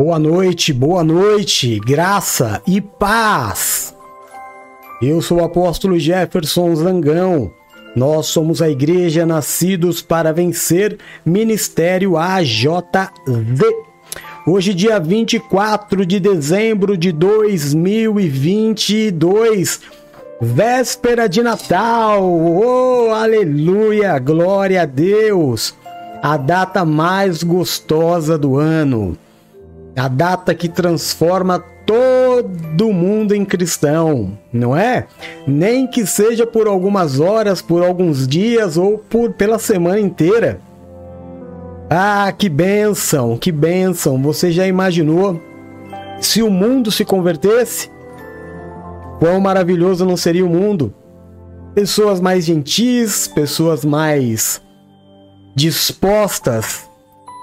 Boa noite, boa noite, graça e paz. Eu sou o apóstolo Jefferson Zangão. Nós somos a Igreja Nascidos para Vencer, Ministério AJV. Hoje, dia 24 de dezembro de 2022, véspera de Natal. Oh, aleluia, glória a Deus! A data mais gostosa do ano a data que transforma todo mundo em cristão, não é? Nem que seja por algumas horas, por alguns dias ou por pela semana inteira. Ah, que bênção, que bênção! Você já imaginou se o mundo se convertesse? Quão maravilhoso não seria o mundo? Pessoas mais gentis, pessoas mais dispostas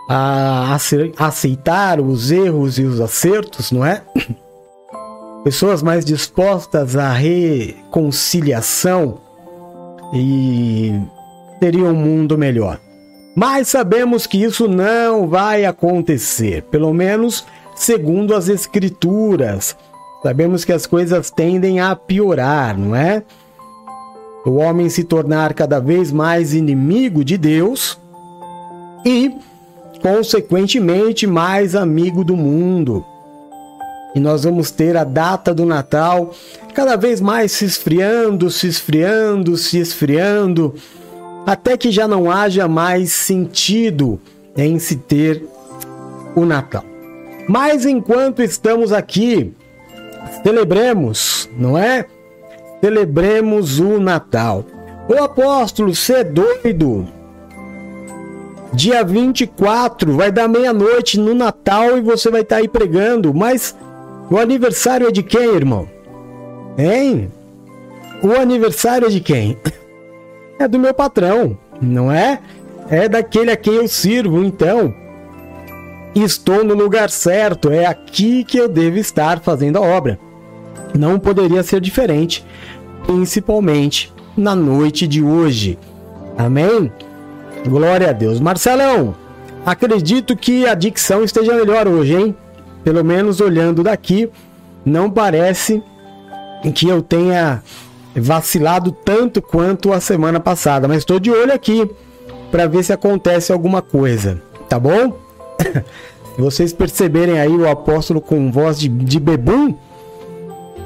a aceitar os erros e os acertos, não é? Pessoas mais dispostas à reconciliação e teriam um mundo melhor. Mas sabemos que isso não vai acontecer, pelo menos segundo as escrituras. Sabemos que as coisas tendem a piorar, não é? O homem se tornar cada vez mais inimigo de Deus e consequentemente mais amigo do mundo. E nós vamos ter a data do Natal cada vez mais se esfriando, se esfriando, se esfriando, até que já não haja mais sentido em se ter o Natal. Mas enquanto estamos aqui, celebremos, não é? Celebremos o Natal. O apóstolo, você é doido? Dia 24, vai dar meia-noite no Natal e você vai estar tá aí pregando. Mas o aniversário é de quem, irmão? Hein? O aniversário é de quem? É do meu patrão, não é? É daquele a quem eu sirvo, então. Estou no lugar certo, é aqui que eu devo estar fazendo a obra. Não poderia ser diferente, principalmente na noite de hoje. Amém? Glória a Deus. Marcelão, acredito que a dicção esteja melhor hoje, hein? Pelo menos olhando daqui, não parece que eu tenha vacilado tanto quanto a semana passada, mas estou de olho aqui para ver se acontece alguma coisa, tá bom? Vocês perceberem aí o apóstolo com voz de, de bebum,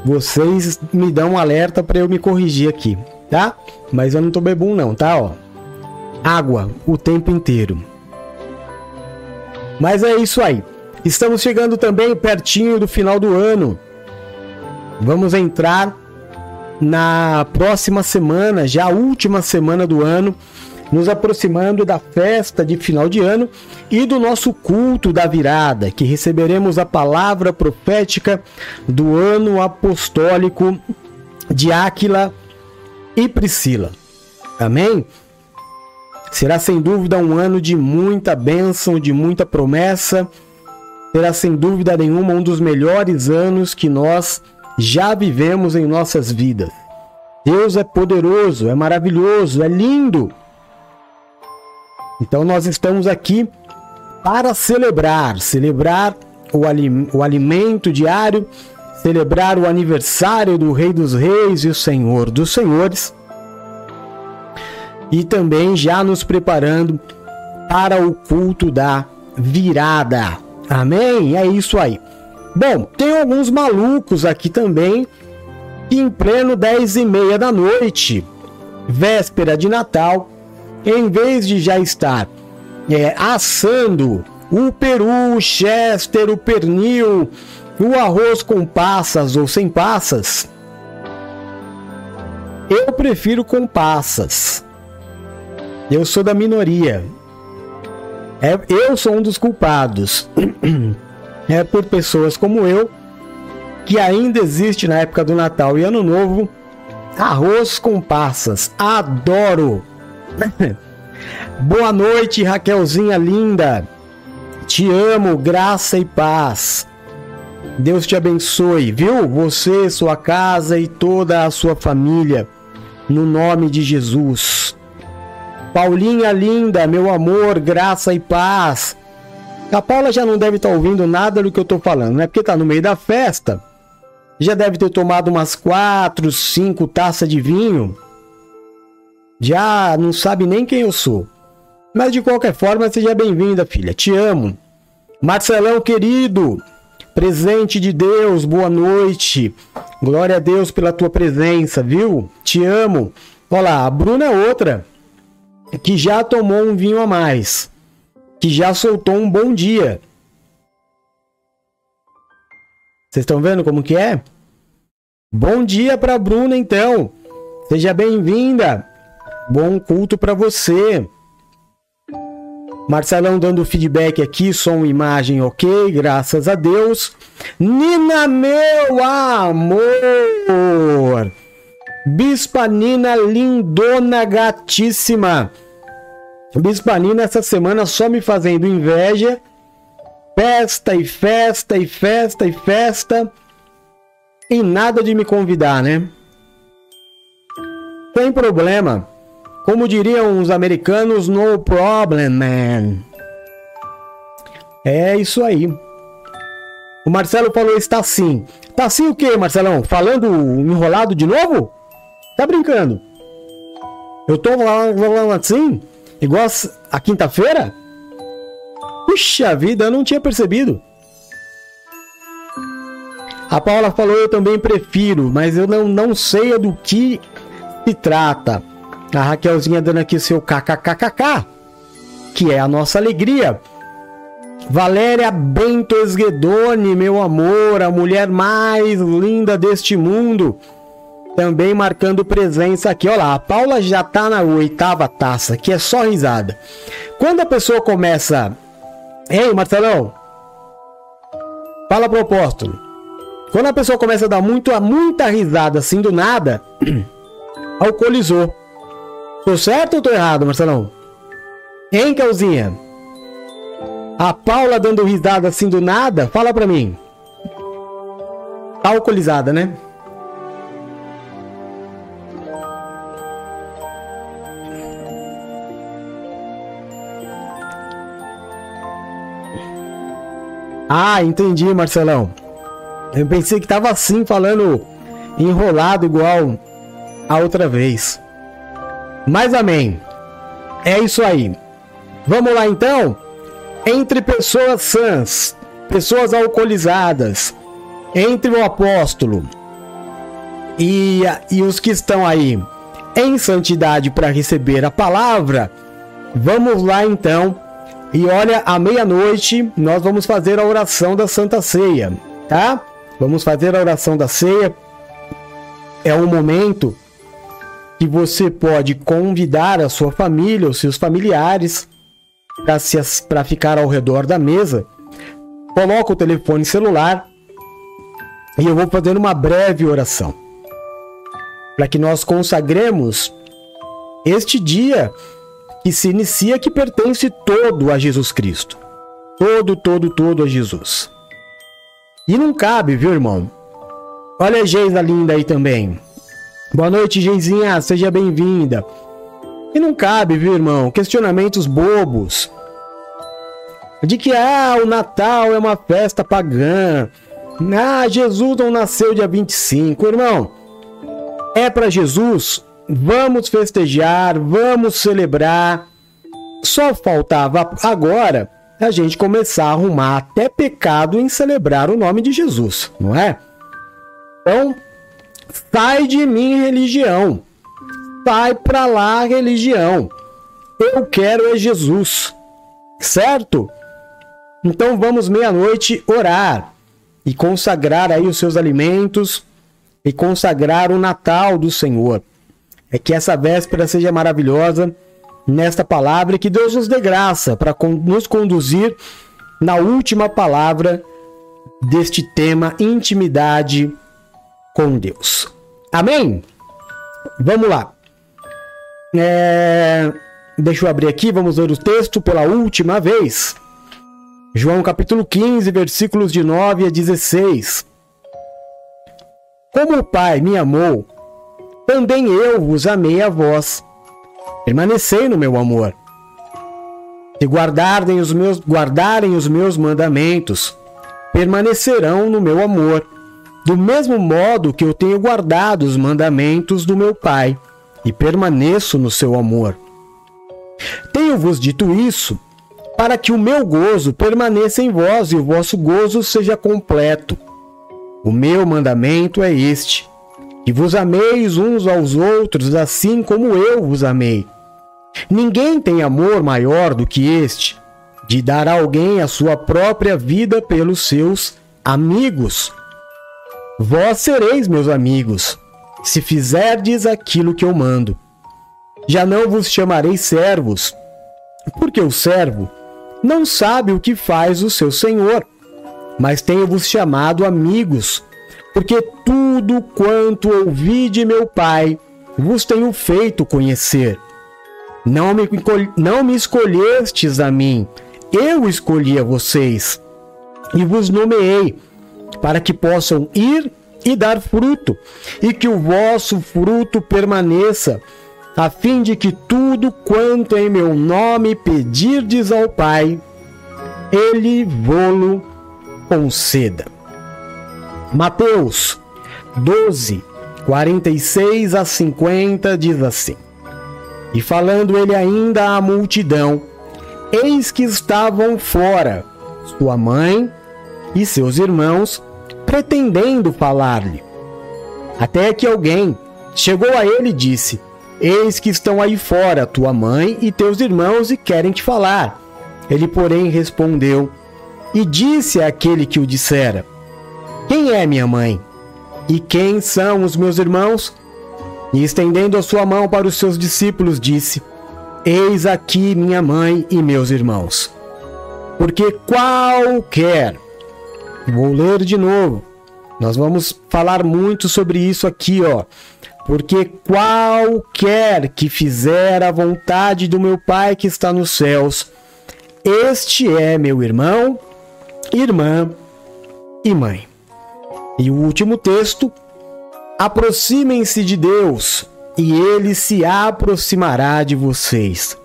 vocês me dão um alerta para eu me corrigir aqui, tá? Mas eu não tô bebum não, tá? Ó. água o tempo inteiro. Mas é isso aí. Estamos chegando também pertinho do final do ano. Vamos entrar na próxima semana, já a última semana do ano, nos aproximando da festa de final de ano e do nosso culto da virada, que receberemos a palavra profética do ano apostólico de Áquila e Priscila. Amém? Será sem dúvida um ano de muita bênção, de muita promessa. Será sem dúvida nenhuma um dos melhores anos que nós já vivemos em nossas vidas. Deus é poderoso, é maravilhoso, é lindo. Então nós estamos aqui para celebrar, celebrar o, o alimento diário, celebrar o aniversário do Rei dos Reis e o Senhor dos Senhores. E também já nos preparando para o culto da virada. Amém? É isso aí. Bom, tem alguns malucos aqui também que em pleno 10 e meia da noite, véspera de Natal, em vez de já estar é, assando o peru, o chester, o pernil, o arroz com passas ou sem passas, eu prefiro com passas. Eu sou da minoria. É, eu sou um dos culpados. É por pessoas como eu que ainda existe na época do Natal e Ano Novo arroz com passas. Adoro! Boa noite, Raquelzinha linda. Te amo, graça e paz. Deus te abençoe, viu? Você, sua casa e toda a sua família, no nome de Jesus. Paulinha linda, meu amor, graça e paz. A Paula já não deve estar tá ouvindo nada do que eu estou falando, né? Porque está no meio da festa. Já deve ter tomado umas quatro, cinco taças de vinho já não sabe nem quem eu sou. Mas de qualquer forma, seja bem-vinda, filha. Te amo. Marcelão querido, presente de Deus, boa noite. Glória a Deus pela tua presença, viu? Te amo. Olha lá, a Bruna é outra que já tomou um vinho a mais, que já soltou um bom dia. Vocês estão vendo como que é? Bom dia para Bruna então. Seja bem-vinda. Bom culto para você. Marcelão dando feedback aqui, som, imagem, ok, graças a Deus. Nina, meu amor! Bispa Nina, lindona, gatíssima. Bispa Nina, essa semana só me fazendo inveja. Festa e festa e festa e festa. E nada de me convidar, né? Tem problema. Como diriam os americanos, no problem, man. É isso aí. O Marcelo falou está assim. Tá assim o que, Marcelão? Falando enrolado de novo? Tá brincando? Eu tô falando assim? Igual a quinta-feira? Puxa vida, eu não tinha percebido. A Paula falou, eu também prefiro, mas eu não, não sei do que se trata. A Raquelzinha dando aqui seu kkkk, que é a nossa alegria. Valéria Bento Esguedoni, meu amor, a mulher mais linda deste mundo. Também marcando presença aqui. Olha lá, a Paula já tá na oitava taça, que é só risada. Quando a pessoa começa. Ei, Marcelão! Fala pro apóstolo. Quando a pessoa começa a dar muito, muita risada assim do nada, alcoolizou. Tô certo ou tô errado, Marcelão? Hein, Calzinha? A Paula dando risada assim do nada? Fala pra mim. Tá alcoolizada, né? Ah, entendi, Marcelão. Eu pensei que tava assim, falando enrolado igual a outra vez. Mas amém. É isso aí. Vamos lá então? Entre pessoas sãs, pessoas alcoolizadas, entre o apóstolo e, e os que estão aí em santidade para receber a palavra, Vamos lá então. E olha, à meia-noite nós vamos fazer a oração da Santa Ceia, tá? Vamos fazer a oração da ceia. É um momento que você pode convidar a sua família, os seus familiares, para ficar ao redor da mesa. Coloca o telefone celular e eu vou fazer uma breve oração para que nós consagremos este dia que se inicia, que pertence todo a Jesus Cristo. Todo, todo, todo a Jesus. E não cabe, viu, irmão? Olha a Geisa linda aí também. Boa noite, Geizinha, seja bem-vinda. E não cabe, viu, irmão? Questionamentos bobos. De que, ah, o Natal é uma festa pagã. Ah, Jesus não nasceu dia 25. Irmão, é para Jesus vamos festejar, vamos celebrar. Só faltava agora a gente começar a arrumar até pecado em celebrar o nome de Jesus, não é? Então, sai de mim, religião. Sai para lá, religião. Eu quero é Jesus, certo? Então vamos meia-noite orar e consagrar aí os seus alimentos e consagrar o Natal do Senhor é que essa véspera seja maravilhosa nesta palavra e que Deus nos dê graça para nos conduzir na última palavra deste tema intimidade com Deus. Amém? Vamos lá. É... Deixa eu abrir aqui, vamos ler o texto pela última vez. João capítulo 15, versículos de 9 a 16. Como o Pai me amou, também eu vos amei a vós. Permanecei no meu amor. Se guardarem os meus, guardarem os meus mandamentos, permanecerão no meu amor, do mesmo modo que eu tenho guardado os mandamentos do meu Pai e permaneço no seu amor. Tenho-vos dito isso para que o meu gozo permaneça em vós e o vosso gozo seja completo. O meu mandamento é este: que vos ameis uns aos outros, assim como eu vos amei. Ninguém tem amor maior do que este, de dar a alguém a sua própria vida pelos seus amigos. Vós sereis meus amigos, se fizerdes aquilo que eu mando. Já não vos chamarei servos, porque o servo não sabe o que faz o seu senhor, mas tenho-vos chamado amigos porque tudo quanto ouvi de meu Pai vos tenho feito conhecer. Não me, não me escolhestes a mim, eu escolhi a vocês e vos nomeei para que possam ir e dar fruto, e que o vosso fruto permaneça, a fim de que tudo quanto em meu nome pedirdes ao Pai, ele vô-lo conceda. Mateus 12, 46 a 50 diz assim: E falando ele ainda à multidão, eis que estavam fora sua mãe e seus irmãos, pretendendo falar-lhe. Até que alguém chegou a ele e disse: Eis que estão aí fora tua mãe e teus irmãos e querem te falar. Ele, porém, respondeu e disse àquele que o dissera: quem é minha mãe? E quem são os meus irmãos? E estendendo a sua mão para os seus discípulos, disse: Eis aqui minha mãe e meus irmãos. Porque qualquer, vou ler de novo, nós vamos falar muito sobre isso aqui, ó. Porque qualquer que fizer a vontade do meu Pai que está nos céus, este é meu irmão, irmã e mãe. E o último texto: aproximem-se de Deus, e ele se aproximará de vocês.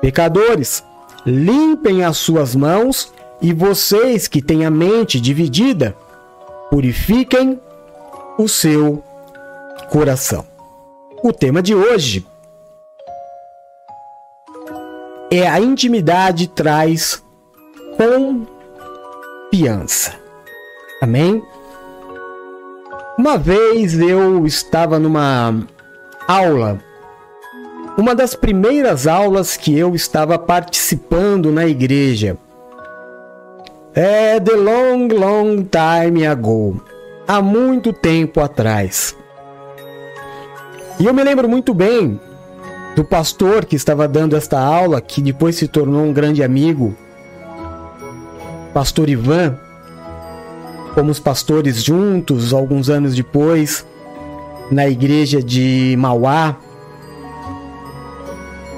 Pecadores, limpem as suas mãos, e vocês que têm a mente dividida, purifiquem o seu coração. O tema de hoje é a intimidade traz confiança. Amém? Uma vez eu estava numa aula uma das primeiras aulas que eu estava participando na igreja. É The Long Long Time Ago, há muito tempo atrás. E eu me lembro muito bem do pastor que estava dando esta aula, que depois se tornou um grande amigo, pastor Ivan. Fomos pastores juntos alguns anos depois na igreja de Mauá.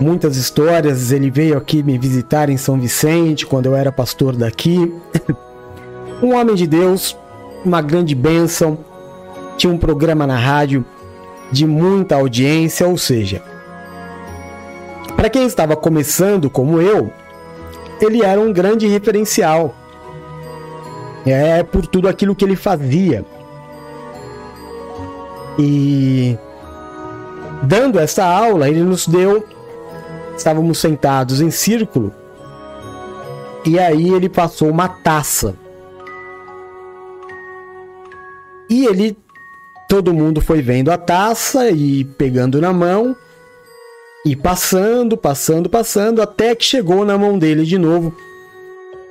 Muitas histórias, ele veio aqui me visitar em São Vicente quando eu era pastor daqui. um homem de Deus, uma grande bênção. Tinha um programa na rádio de muita audiência, ou seja, para quem estava começando como eu, ele era um grande referencial. É por tudo aquilo que ele fazia. E dando essa aula, ele nos deu. Estávamos sentados em círculo. E aí ele passou uma taça. E ele. Todo mundo foi vendo a taça e pegando na mão. E passando, passando, passando, até que chegou na mão dele de novo.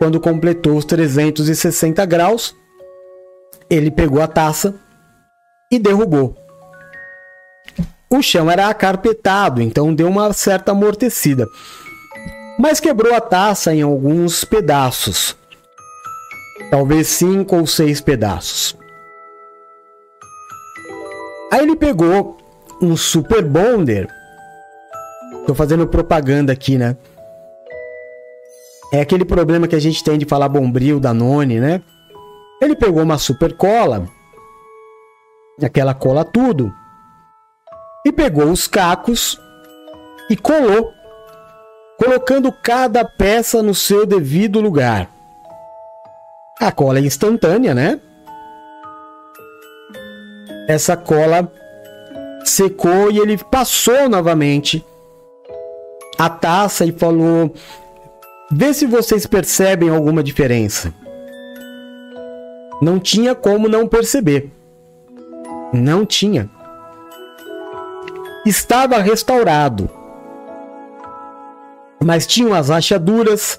Quando completou os 360 graus, ele pegou a taça e derrubou. O chão era acarpetado, então deu uma certa amortecida. Mas quebrou a taça em alguns pedaços. Talvez cinco ou seis pedaços. Aí ele pegou um Super Bonder. Tô fazendo propaganda aqui, né? É aquele problema que a gente tem de falar bombril, Danone, né? Ele pegou uma super cola aquela cola tudo, e pegou os cacos e colou, colocando cada peça no seu devido lugar. A cola é instantânea, né? Essa cola secou e ele passou novamente a taça e falou: Vê se vocês percebem alguma diferença. Não tinha como não perceber. Não tinha. Estava restaurado. Mas tinha as rachaduras,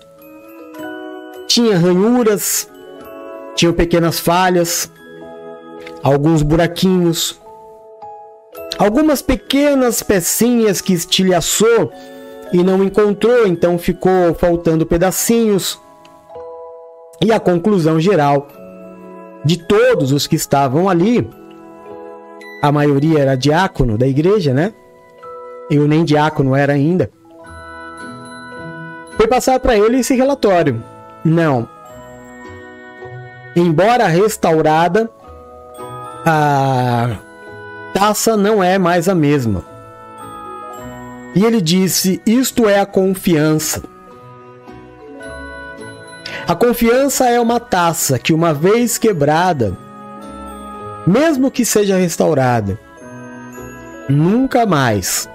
tinha ranhuras, tinha pequenas falhas, alguns buraquinhos, algumas pequenas pecinhas que estilhaçou e não encontrou, então ficou faltando pedacinhos. E a conclusão geral de todos os que estavam ali a maioria era diácono da igreja, né? Eu nem diácono era ainda. Foi passar para ele esse relatório. Não. Embora restaurada, a taça não é mais a mesma. E ele disse: Isto é a confiança. A confiança é uma taça que, uma vez quebrada, mesmo que seja restaurada, nunca mais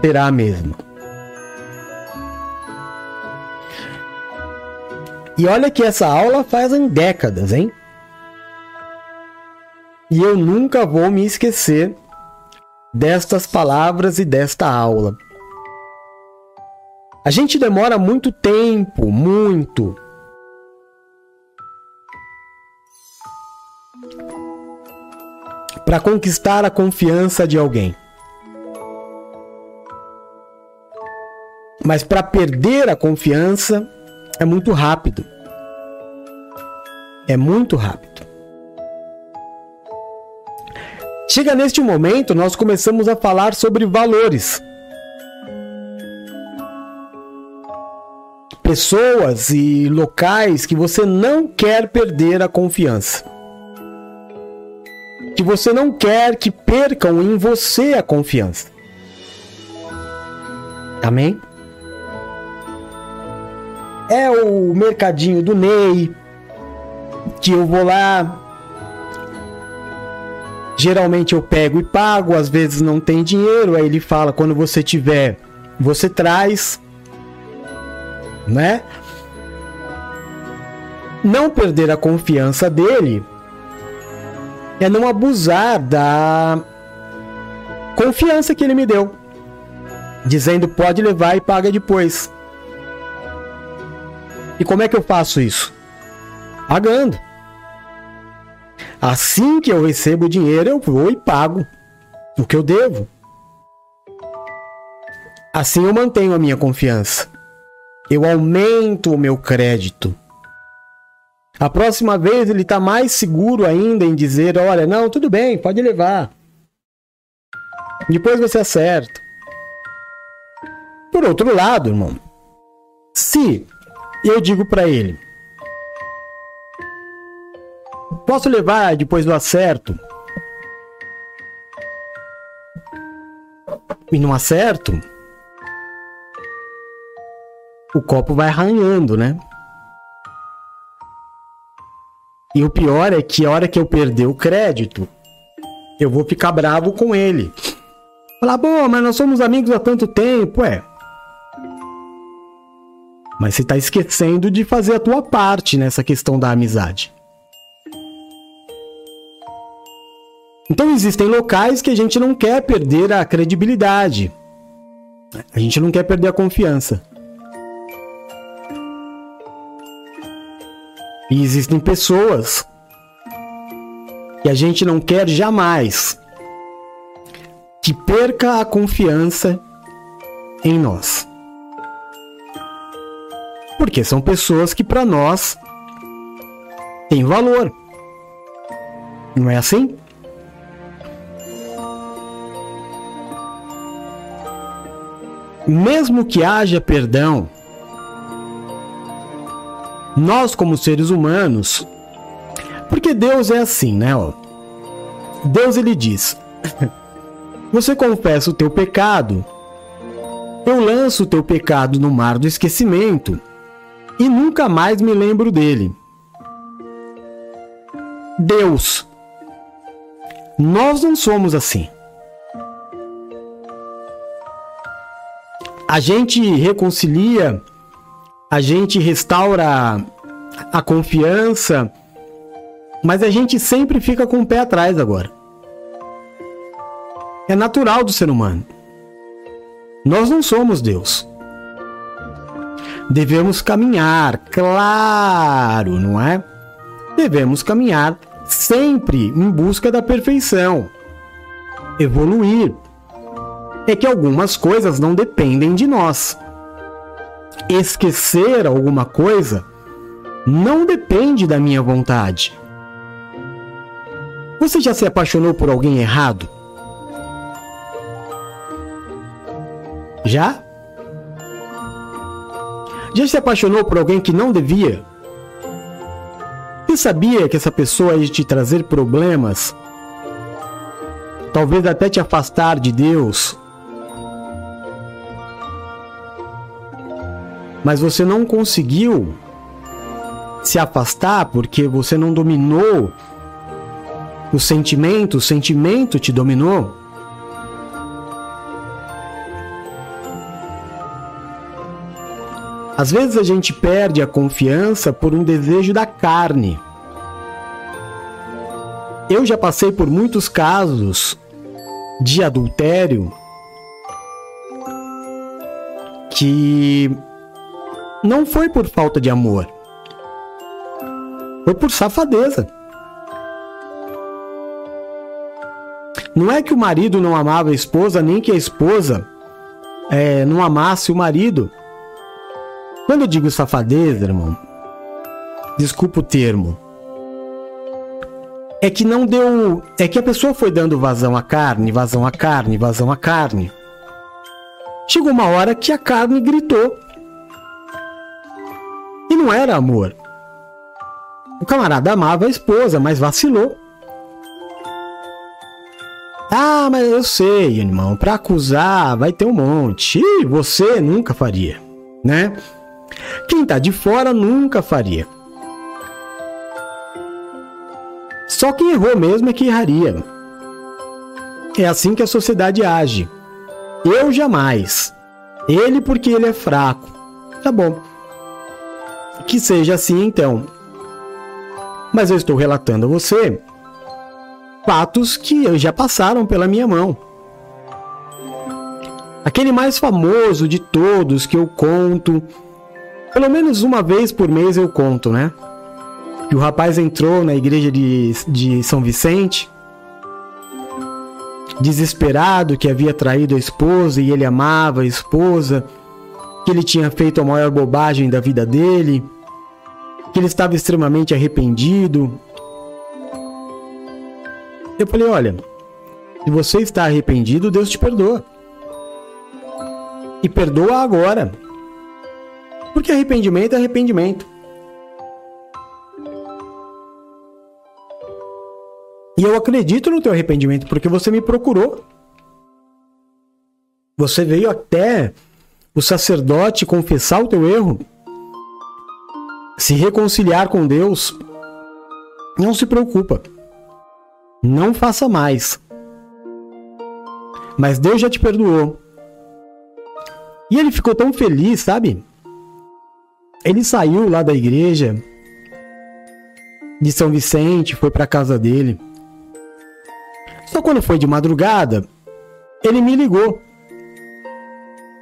será a mesma. E olha que essa aula faz em décadas, hein? E eu nunca vou me esquecer destas palavras e desta aula. A gente demora muito tempo, muito, para conquistar a confiança de alguém. Mas para perder a confiança é muito rápido. É muito rápido. Chega neste momento, nós começamos a falar sobre valores. Pessoas e locais que você não quer perder a confiança que você não quer que percam em você a confiança. Amém? É o mercadinho do Ney, que eu vou lá. Geralmente eu pego e pago, às vezes não tem dinheiro, aí ele fala: quando você tiver, você traz, né? Não perder a confiança dele é não abusar da confiança que ele me deu. dizendo pode levar e paga depois. E como é que eu faço isso? Pagando. Assim que eu recebo o dinheiro, eu vou e pago o que eu devo. Assim eu mantenho a minha confiança. Eu aumento o meu crédito. A próxima vez ele está mais seguro ainda em dizer: olha, não, tudo bem, pode levar. Depois você acerta. Por outro lado, irmão, se eu digo para ele: posso levar depois do acerto? E não acerto? O copo vai arranhando, né? E o pior é que a hora que eu perder o crédito, eu vou ficar bravo com ele. Falar, bom, mas nós somos amigos há tanto tempo, é. Mas você está esquecendo de fazer a tua parte nessa questão da amizade. Então existem locais que a gente não quer perder a credibilidade. A gente não quer perder a confiança. E existem pessoas que a gente não quer jamais que perca a confiança em nós. Porque são pessoas que para nós têm valor. Não é assim? Mesmo que haja perdão, nós como seres humanos, porque Deus é assim, né? Deus ele diz: Você confessa o teu pecado, eu lanço o teu pecado no mar do esquecimento e nunca mais me lembro dele. Deus. Nós não somos assim. A gente reconcilia a gente restaura a confiança, mas a gente sempre fica com o pé atrás agora. É natural do ser humano. Nós não somos Deus. Devemos caminhar, claro, não é? Devemos caminhar sempre em busca da perfeição. Evoluir. É que algumas coisas não dependem de nós esquecer alguma coisa não depende da minha vontade. Você já se apaixonou por alguém errado? Já? Já se apaixonou por alguém que não devia? Você sabia que essa pessoa ia te trazer problemas? Talvez até te afastar de Deus mas você não conseguiu se afastar porque você não dominou o sentimento, o sentimento te dominou. Às vezes a gente perde a confiança por um desejo da carne. Eu já passei por muitos casos de adultério que não foi por falta de amor. Foi por safadeza. Não é que o marido não amava a esposa, nem que a esposa é, não amasse o marido. Quando eu digo safadeza, irmão, desculpa o termo, é que não deu. É que a pessoa foi dando vazão à carne, vazão à carne, vazão à carne. Chegou uma hora que a carne gritou não era amor. O camarada amava a esposa, mas vacilou. Ah, mas eu sei, irmão, para acusar vai ter um monte. E você nunca faria, né? Quem tá de fora nunca faria. Só quem errou mesmo é que erraria. É assim que a sociedade age. Eu jamais. Ele porque ele é fraco. Tá bom. Que seja assim então. Mas eu estou relatando a você fatos que já passaram pela minha mão. Aquele mais famoso de todos que eu conto, pelo menos uma vez por mês eu conto, né? Que o rapaz entrou na igreja de, de São Vicente, desesperado que havia traído a esposa e ele amava a esposa, que ele tinha feito a maior bobagem da vida dele, que ele estava extremamente arrependido. Eu falei: olha, se você está arrependido, Deus te perdoa. E perdoa agora. Porque arrependimento é arrependimento. E eu acredito no teu arrependimento porque você me procurou. Você veio até o sacerdote confessar o teu erro, se reconciliar com Deus. Não se preocupa. Não faça mais. Mas Deus já te perdoou. E ele ficou tão feliz, sabe? Ele saiu lá da igreja de São Vicente, foi para casa dele. Só quando foi de madrugada, ele me ligou,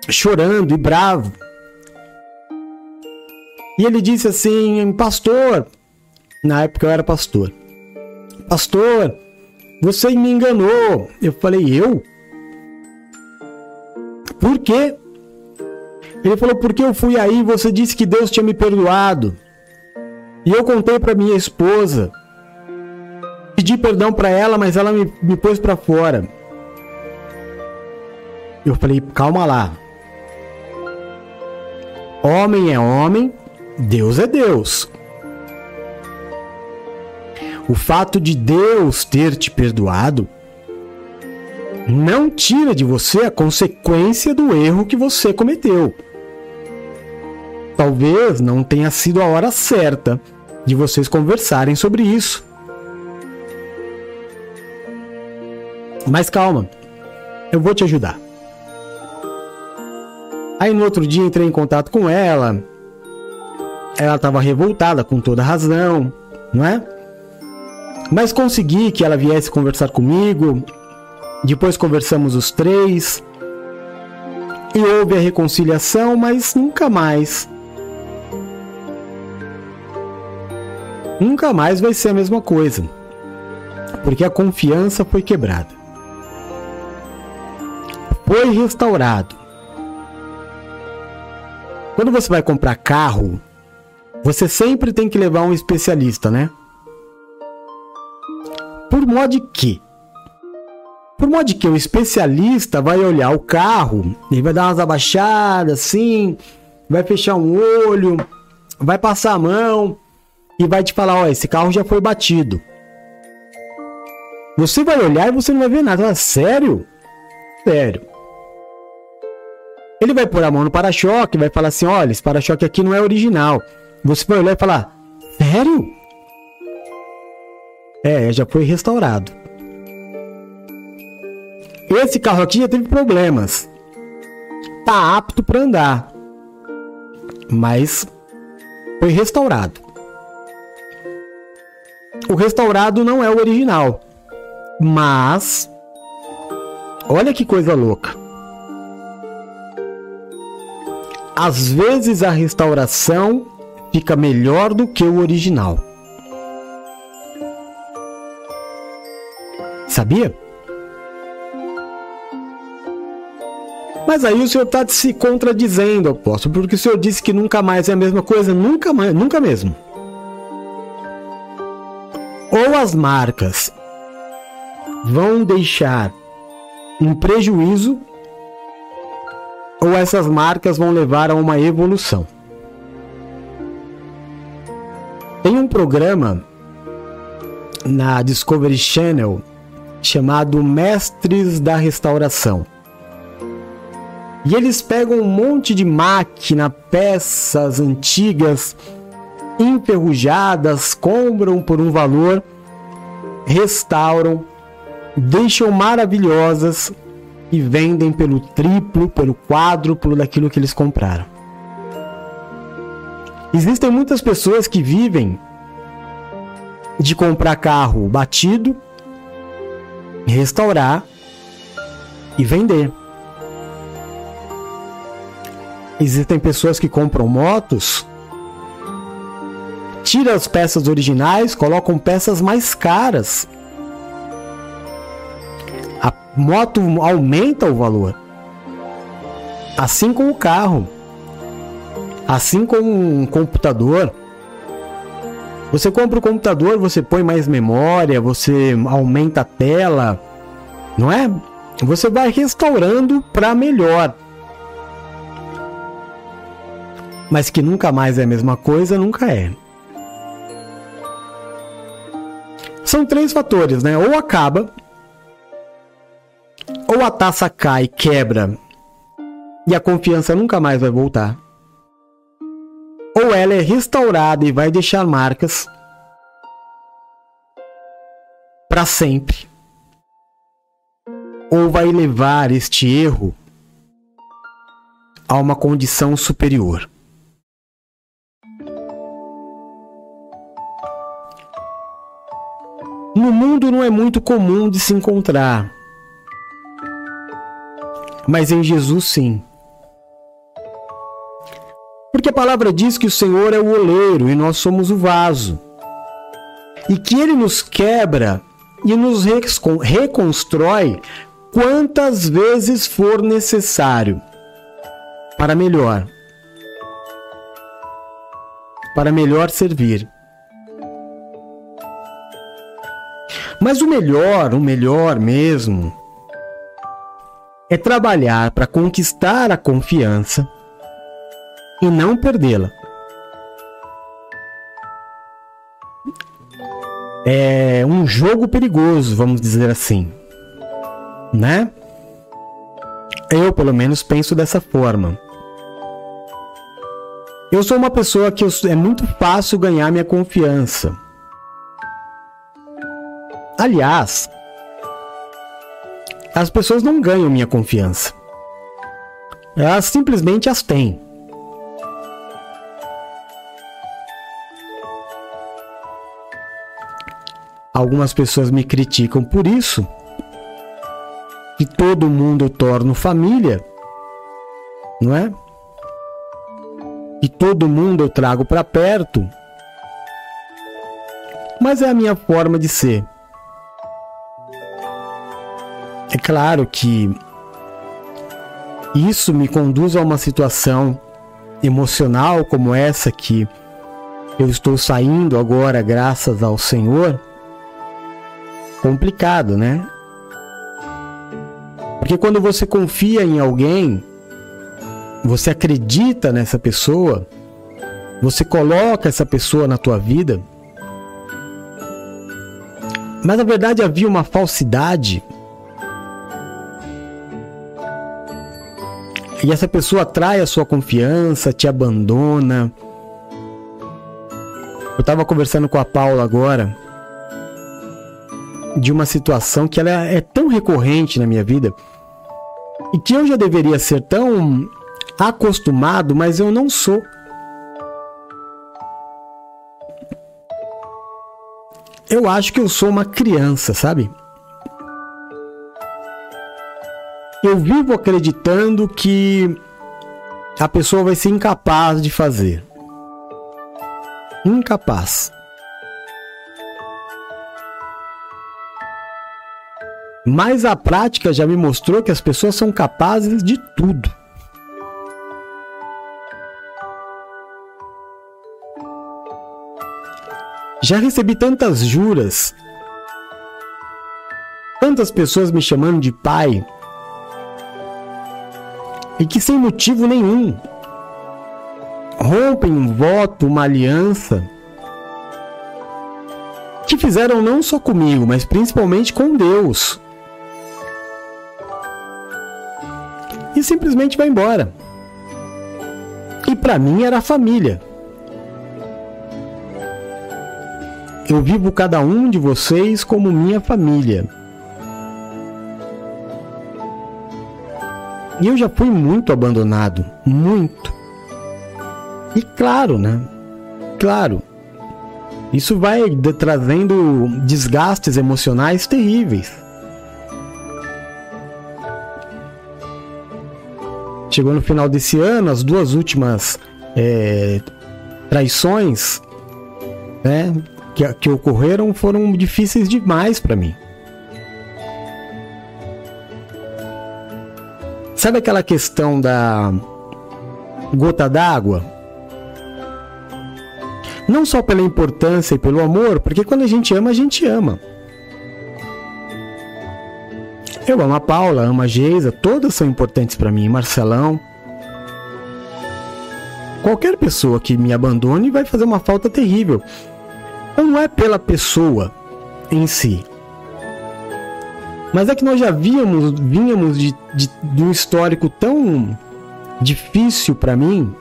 chorando e bravo. E ele disse assim: Pastor, na época eu era pastor, Pastor, você me enganou. Eu falei: Eu? Por quê? Ele falou: Porque eu fui aí, você disse que Deus tinha me perdoado. E eu contei para minha esposa. Pedi perdão para ela, mas ela me, me pôs para fora. Eu falei: Calma lá. Homem é homem, Deus é Deus. O fato de Deus ter te perdoado não tira de você a consequência do erro que você cometeu. Talvez não tenha sido a hora certa de vocês conversarem sobre isso. Mas calma, eu vou te ajudar. Aí no outro dia entrei em contato com ela. Ela estava revoltada com toda razão, não é? Mas consegui que ela viesse conversar comigo. Depois conversamos os três. E houve a reconciliação, mas nunca mais. Nunca mais vai ser a mesma coisa. Porque a confiança foi quebrada. Foi restaurado. Quando você vai comprar carro, você sempre tem que levar um especialista, né? Por modo que por modo que o especialista vai olhar o carro, ele vai dar umas abaixadas assim, vai fechar um olho, vai passar a mão e vai te falar, ó, esse carro já foi batido. Você vai olhar e você não vai ver nada. Sério? Sério. Ele vai pôr a mão no para-choque, vai falar assim, olha, esse para-choque aqui não é original. Você vai olhar e falar, sério? É, já foi restaurado. Esse carro aqui já teve problemas. Tá apto para andar. Mas foi restaurado. O restaurado não é o original. Mas olha que coisa louca. Às vezes a restauração fica melhor do que o original. Sabia? Mas aí o senhor está se contradizendo, apóstolo, porque o senhor disse que nunca mais é a mesma coisa, nunca mais, nunca mesmo. Ou as marcas vão deixar um prejuízo, ou essas marcas vão levar a uma evolução. Tem um programa na Discovery Channel chamado Mestres da Restauração e eles pegam um monte de máquina, peças antigas, enferrujadas, compram por um valor, restauram, deixam maravilhosas e vendem pelo triplo, pelo quádruplo daquilo que eles compraram. Existem muitas pessoas que vivem de comprar carro batido, restaurar e vender. Existem pessoas que compram motos, tira as peças originais, colocam peças mais caras. A moto aumenta o valor. Assim com o carro. Assim com um computador. Você compra o computador, você põe mais memória, você aumenta a tela, não é? Você vai restaurando para melhor. Mas que nunca mais é a mesma coisa, nunca é. São três fatores, né? Ou acaba, ou a taça cai, quebra e a confiança nunca mais vai voltar. Ou ela é restaurada e vai deixar marcas para sempre. Ou vai levar este erro a uma condição superior. No mundo não é muito comum de se encontrar, mas em Jesus sim. Porque a palavra diz que o Senhor é o oleiro e nós somos o vaso. E que ele nos quebra e nos reconstrói quantas vezes for necessário para melhor. Para melhor servir. Mas o melhor, o melhor mesmo, é trabalhar para conquistar a confiança e não perdê-la. É um jogo perigoso, vamos dizer assim, né? Eu, pelo menos, penso dessa forma. Eu sou uma pessoa que eu, é muito fácil ganhar minha confiança. Aliás, as pessoas não ganham minha confiança. Elas simplesmente as têm. Algumas pessoas me criticam por isso. Que todo mundo eu torno família. Não é? E todo mundo eu trago para perto. Mas é a minha forma de ser. É claro que isso me conduz a uma situação emocional como essa que eu estou saindo agora, graças ao Senhor. Complicado, né? Porque quando você confia em alguém, você acredita nessa pessoa, você coloca essa pessoa na tua vida, mas na verdade havia uma falsidade E essa pessoa atrai a sua confiança, te abandona. Eu estava conversando com a Paula agora de uma situação que ela é tão recorrente na minha vida e que eu já deveria ser tão acostumado, mas eu não sou. Eu acho que eu sou uma criança, sabe? eu vivo acreditando que a pessoa vai ser incapaz de fazer. Incapaz. Mas a prática já me mostrou que as pessoas são capazes de tudo. Já recebi tantas juras, tantas pessoas me chamando de pai, e que sem motivo nenhum rompem um voto, uma aliança que fizeram não só comigo, mas principalmente com Deus. E simplesmente vai embora. E para mim era família. Eu vivo cada um de vocês como minha família. E eu já fui muito abandonado, muito. E claro, né? Claro. Isso vai trazendo desgastes emocionais terríveis. Chegou no final desse ano, as duas últimas é, traições né, que, que ocorreram foram difíceis demais para mim. Sabe aquela questão da gota d'água? Não só pela importância e pelo amor, porque quando a gente ama, a gente ama. Eu amo a Paula, amo a Geisa, todas são importantes para mim, Marcelão. Qualquer pessoa que me abandone vai fazer uma falta terrível. Então não é pela pessoa em si. Mas é que nós já víamos, vínhamos de, de, de um histórico tão difícil para mim.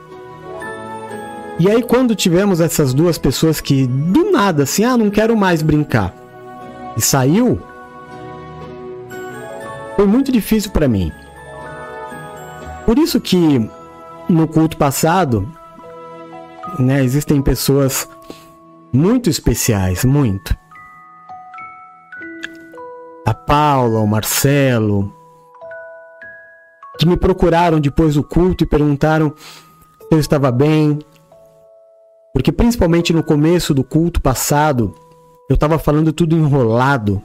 E aí quando tivemos essas duas pessoas que do nada assim, ah, não quero mais brincar. E saiu, foi muito difícil para mim. Por isso que no culto passado, né, existem pessoas muito especiais, muito. A Paula, o Marcelo, que me procuraram depois do culto e perguntaram se eu estava bem. Porque principalmente no começo do culto passado, eu estava falando tudo enrolado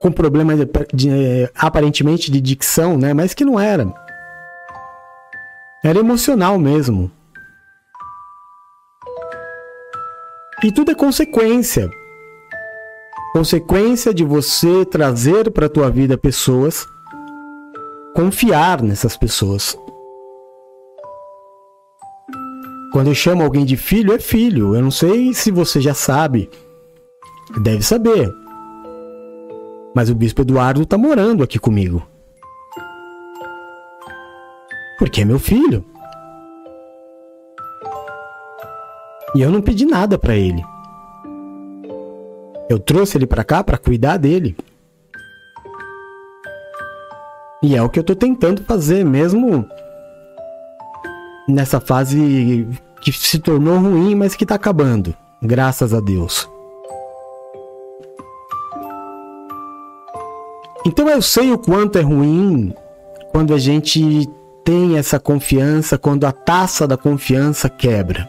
com problema de, de, eh, aparentemente de dicção, né? Mas que não era. Era emocional mesmo. E tudo é consequência. Consequência de você trazer para a tua vida pessoas, confiar nessas pessoas. Quando eu chamo alguém de filho, é filho. Eu não sei se você já sabe. Deve saber. Mas o bispo Eduardo tá morando aqui comigo. Porque é meu filho. E eu não pedi nada para ele. Eu trouxe ele para cá para cuidar dele. E é o que eu tô tentando fazer mesmo nessa fase que se tornou ruim, mas que tá acabando, graças a Deus. Então eu sei o quanto é ruim quando a gente tem essa confiança, quando a taça da confiança quebra.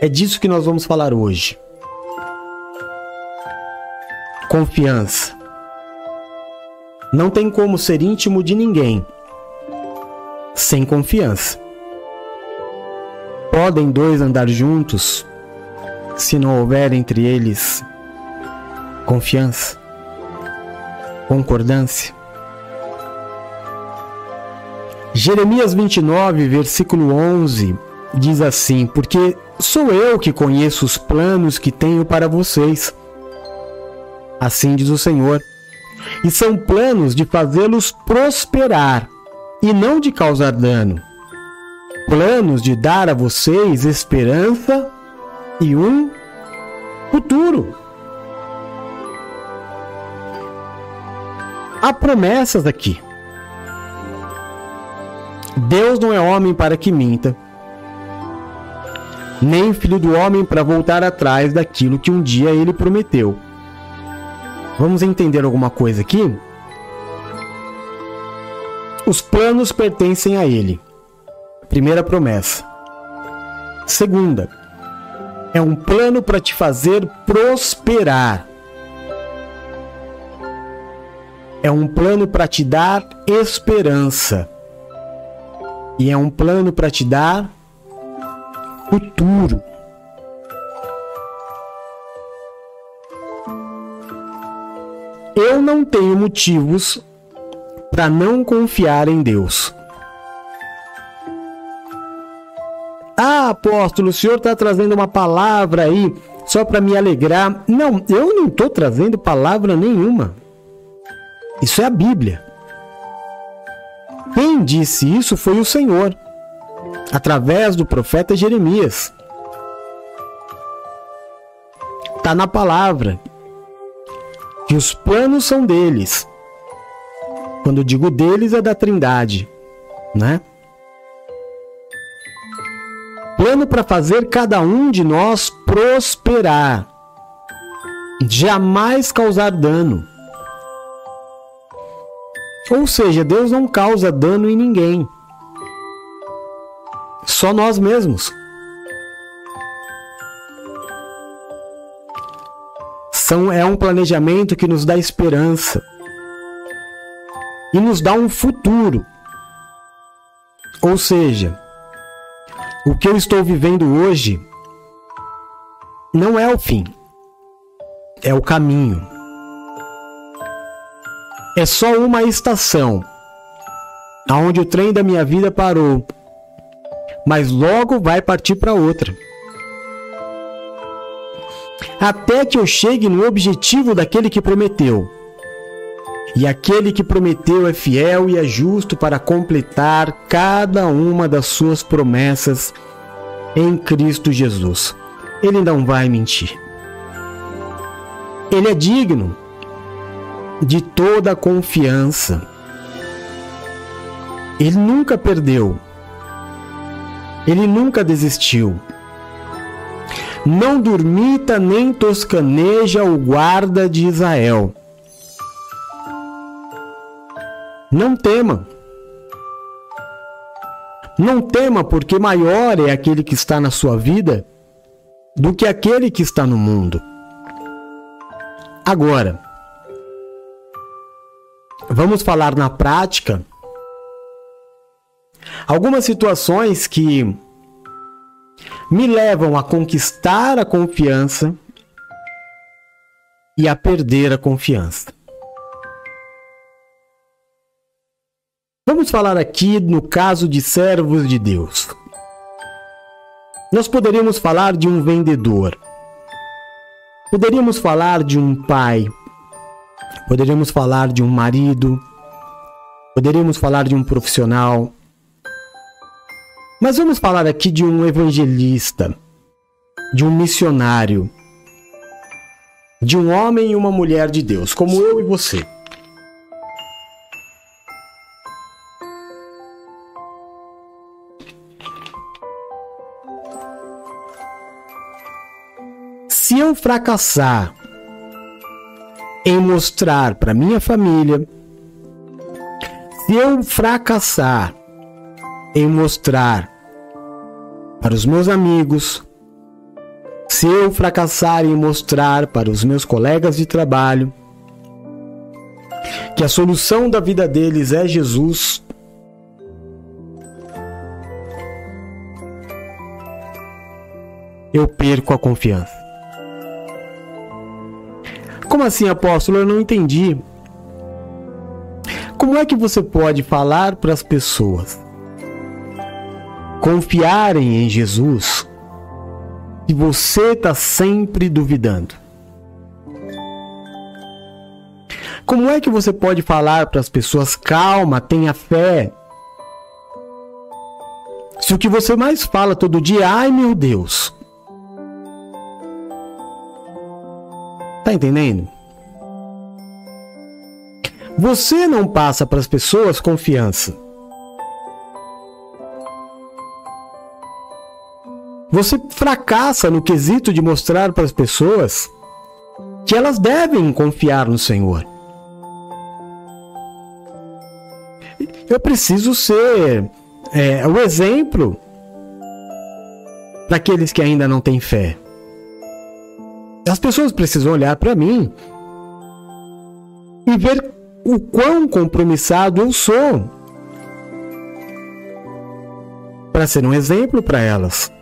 É disso que nós vamos falar hoje. Confiança. Não tem como ser íntimo de ninguém sem confiança. Podem dois andar juntos se não houver entre eles confiança, concordância. Jeremias 29, versículo 11 diz assim: Porque sou eu que conheço os planos que tenho para vocês. Assim diz o Senhor. E são planos de fazê-los prosperar e não de causar dano. Planos de dar a vocês esperança e um futuro. Há promessas aqui. Deus não é homem para que minta, nem filho do homem para voltar atrás daquilo que um dia ele prometeu. Vamos entender alguma coisa aqui? Os planos pertencem a ele. Primeira promessa. Segunda, é um plano para te fazer prosperar. É um plano para te dar esperança. E é um plano para te dar futuro. Eu não tenho motivos para não confiar em Deus. Apóstolo, o senhor está trazendo uma palavra aí só para me alegrar. Não, eu não estou trazendo palavra nenhuma. Isso é a Bíblia. Quem disse isso foi o Senhor, através do profeta Jeremias. Está na palavra que os planos são deles. Quando digo deles é da Trindade, né? Plano para fazer cada um de nós prosperar jamais causar dano. Ou seja, Deus não causa dano em ninguém. Só nós mesmos. São, é um planejamento que nos dá esperança e nos dá um futuro. Ou seja, o que eu estou vivendo hoje não é o fim, é o caminho. É só uma estação aonde o trem da minha vida parou, mas logo vai partir para outra. Até que eu chegue no objetivo daquele que prometeu. E aquele que prometeu é fiel e é justo para completar cada uma das suas promessas em Cristo Jesus. Ele não vai mentir. Ele é digno de toda a confiança. Ele nunca perdeu. Ele nunca desistiu. Não dormita nem toscaneja o guarda de Israel. Não tema. Não tema, porque maior é aquele que está na sua vida do que aquele que está no mundo. Agora, vamos falar na prática algumas situações que me levam a conquistar a confiança e a perder a confiança. Vamos falar aqui no caso de servos de Deus. Nós poderíamos falar de um vendedor. Poderíamos falar de um pai. Poderíamos falar de um marido. Poderíamos falar de um profissional. Mas vamos falar aqui de um evangelista, de um missionário, de um homem e uma mulher de Deus, como eu e você. Se eu fracassar em mostrar para minha família, se eu fracassar em mostrar para os meus amigos, se eu fracassar em mostrar para os meus colegas de trabalho que a solução da vida deles é Jesus, eu perco a confiança. Como assim, apóstolo? Eu não entendi. Como é que você pode falar para as pessoas confiarem em Jesus se você está sempre duvidando? Como é que você pode falar para as pessoas calma, tenha fé? Se o que você mais fala todo dia, ai meu Deus, Tá entendendo? Você não passa para as pessoas confiança. Você fracassa no quesito de mostrar para as pessoas que elas devem confiar no Senhor. Eu preciso ser é, o exemplo para aqueles que ainda não têm fé. As pessoas precisam olhar para mim e ver o quão compromissado eu sou para ser um exemplo para elas.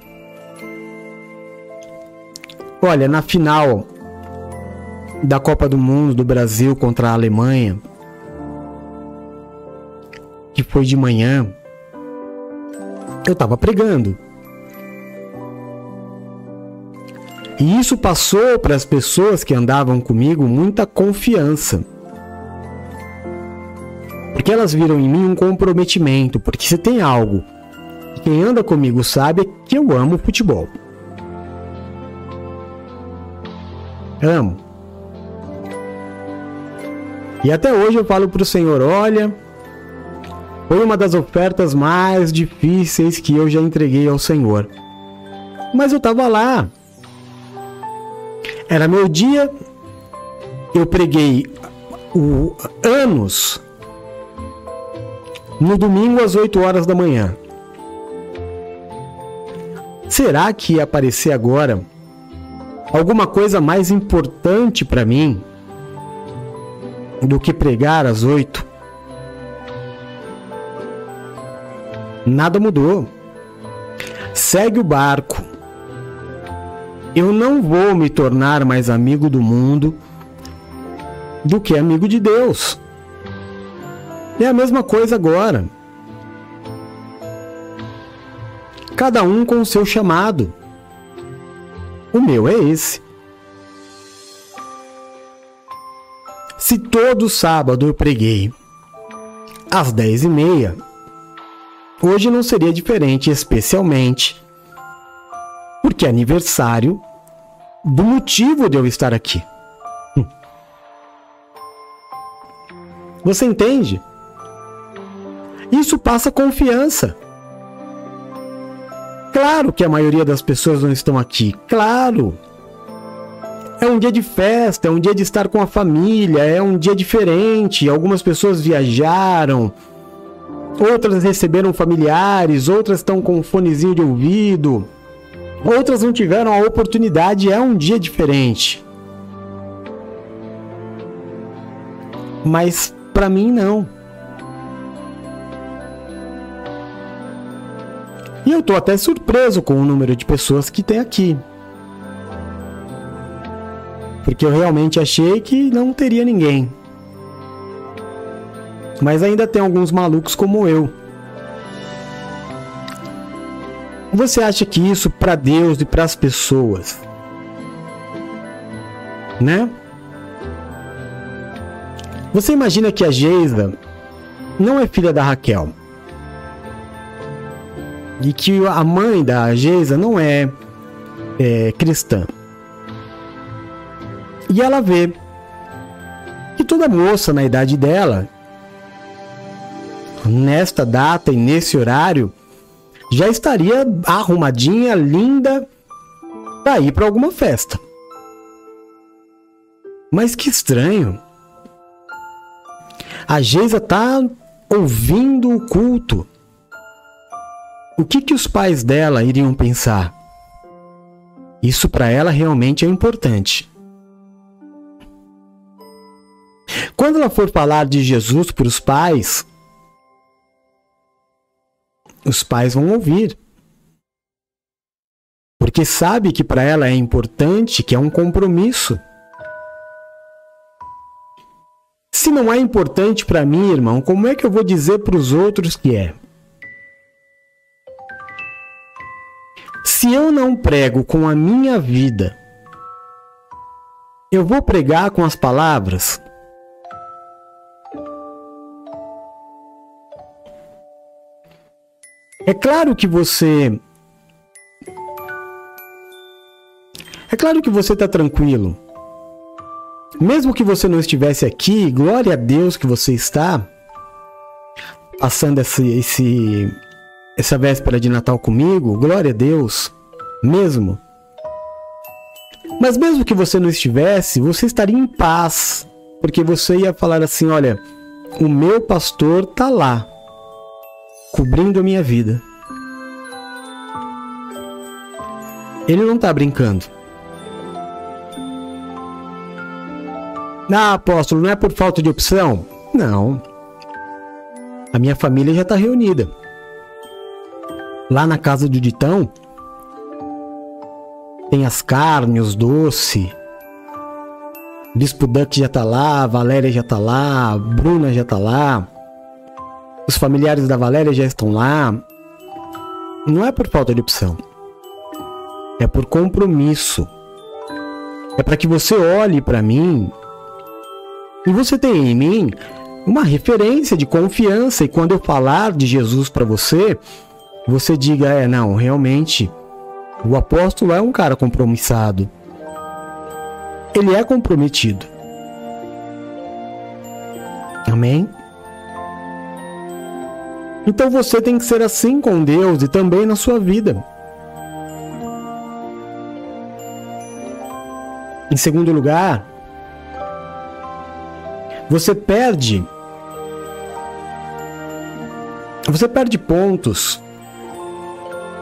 Olha, na final da Copa do Mundo do Brasil contra a Alemanha, que foi de manhã, eu estava pregando. E isso passou para as pessoas que andavam comigo muita confiança. Porque elas viram em mim um comprometimento, porque se tem algo que quem anda comigo sabe é que eu amo futebol. Amo. E até hoje eu falo para o Senhor: olha, foi uma das ofertas mais difíceis que eu já entreguei ao Senhor. Mas eu estava lá, era meu dia eu preguei o, anos no domingo às 8 horas da manhã. Será que ia aparecer agora alguma coisa mais importante para mim do que pregar às 8? Nada mudou. Segue o barco. Eu não vou me tornar mais amigo do mundo do que amigo de Deus. É a mesma coisa agora. Cada um com o seu chamado. O meu é esse. Se todo sábado eu preguei às dez e meia, hoje não seria diferente, especialmente porque é aniversário do motivo de eu estar aqui. Você entende? Isso passa confiança. Claro que a maioria das pessoas não estão aqui, claro. É um dia de festa, é um dia de estar com a família, é um dia diferente. Algumas pessoas viajaram, outras receberam familiares, outras estão com um fonezinho de ouvido, outras não tiveram a oportunidade. É um dia diferente. Mas para mim, não. E eu tô até surpreso com o número de pessoas que tem aqui. Porque eu realmente achei que não teria ninguém. Mas ainda tem alguns malucos como eu. Você acha que isso para Deus e para as pessoas, né? Você imagina que a Geisa não é filha da Raquel? E que a mãe da Geisa não é, é cristã. E ela vê que toda moça na idade dela, nesta data e nesse horário, já estaria arrumadinha, linda, para ir para alguma festa. Mas que estranho. A Geisa tá ouvindo o culto. O que, que os pais dela iriam pensar? Isso para ela realmente é importante. Quando ela for falar de Jesus para os pais, os pais vão ouvir. Porque sabe que para ela é importante, que é um compromisso. Se não é importante para mim, irmão, como é que eu vou dizer para os outros que é? Se eu não prego com a minha vida, eu vou pregar com as palavras? É claro que você. É claro que você está tranquilo. Mesmo que você não estivesse aqui, glória a Deus que você está passando esse, esse, essa véspera de Natal comigo, glória a Deus, mesmo. Mas mesmo que você não estivesse, você estaria em paz, porque você ia falar assim: olha, o meu pastor tá lá, cobrindo a minha vida. Ele não tá brincando. Ah, apóstolo, não é por falta de opção? Não. A minha família já está reunida. Lá na casa do Ditão, tem as carnes, os doces. Bispo Duck já tá lá, Valéria já tá lá, Bruna já tá lá. Os familiares da Valéria já estão lá. Não é por falta de opção. É por compromisso. É para que você olhe para mim e você tem em mim uma referência de confiança, e quando eu falar de Jesus para você, você diga: é, não, realmente, o apóstolo é um cara compromissado. Ele é comprometido. Amém? Então você tem que ser assim com Deus e também na sua vida. Em segundo lugar, Você perde você perde pontos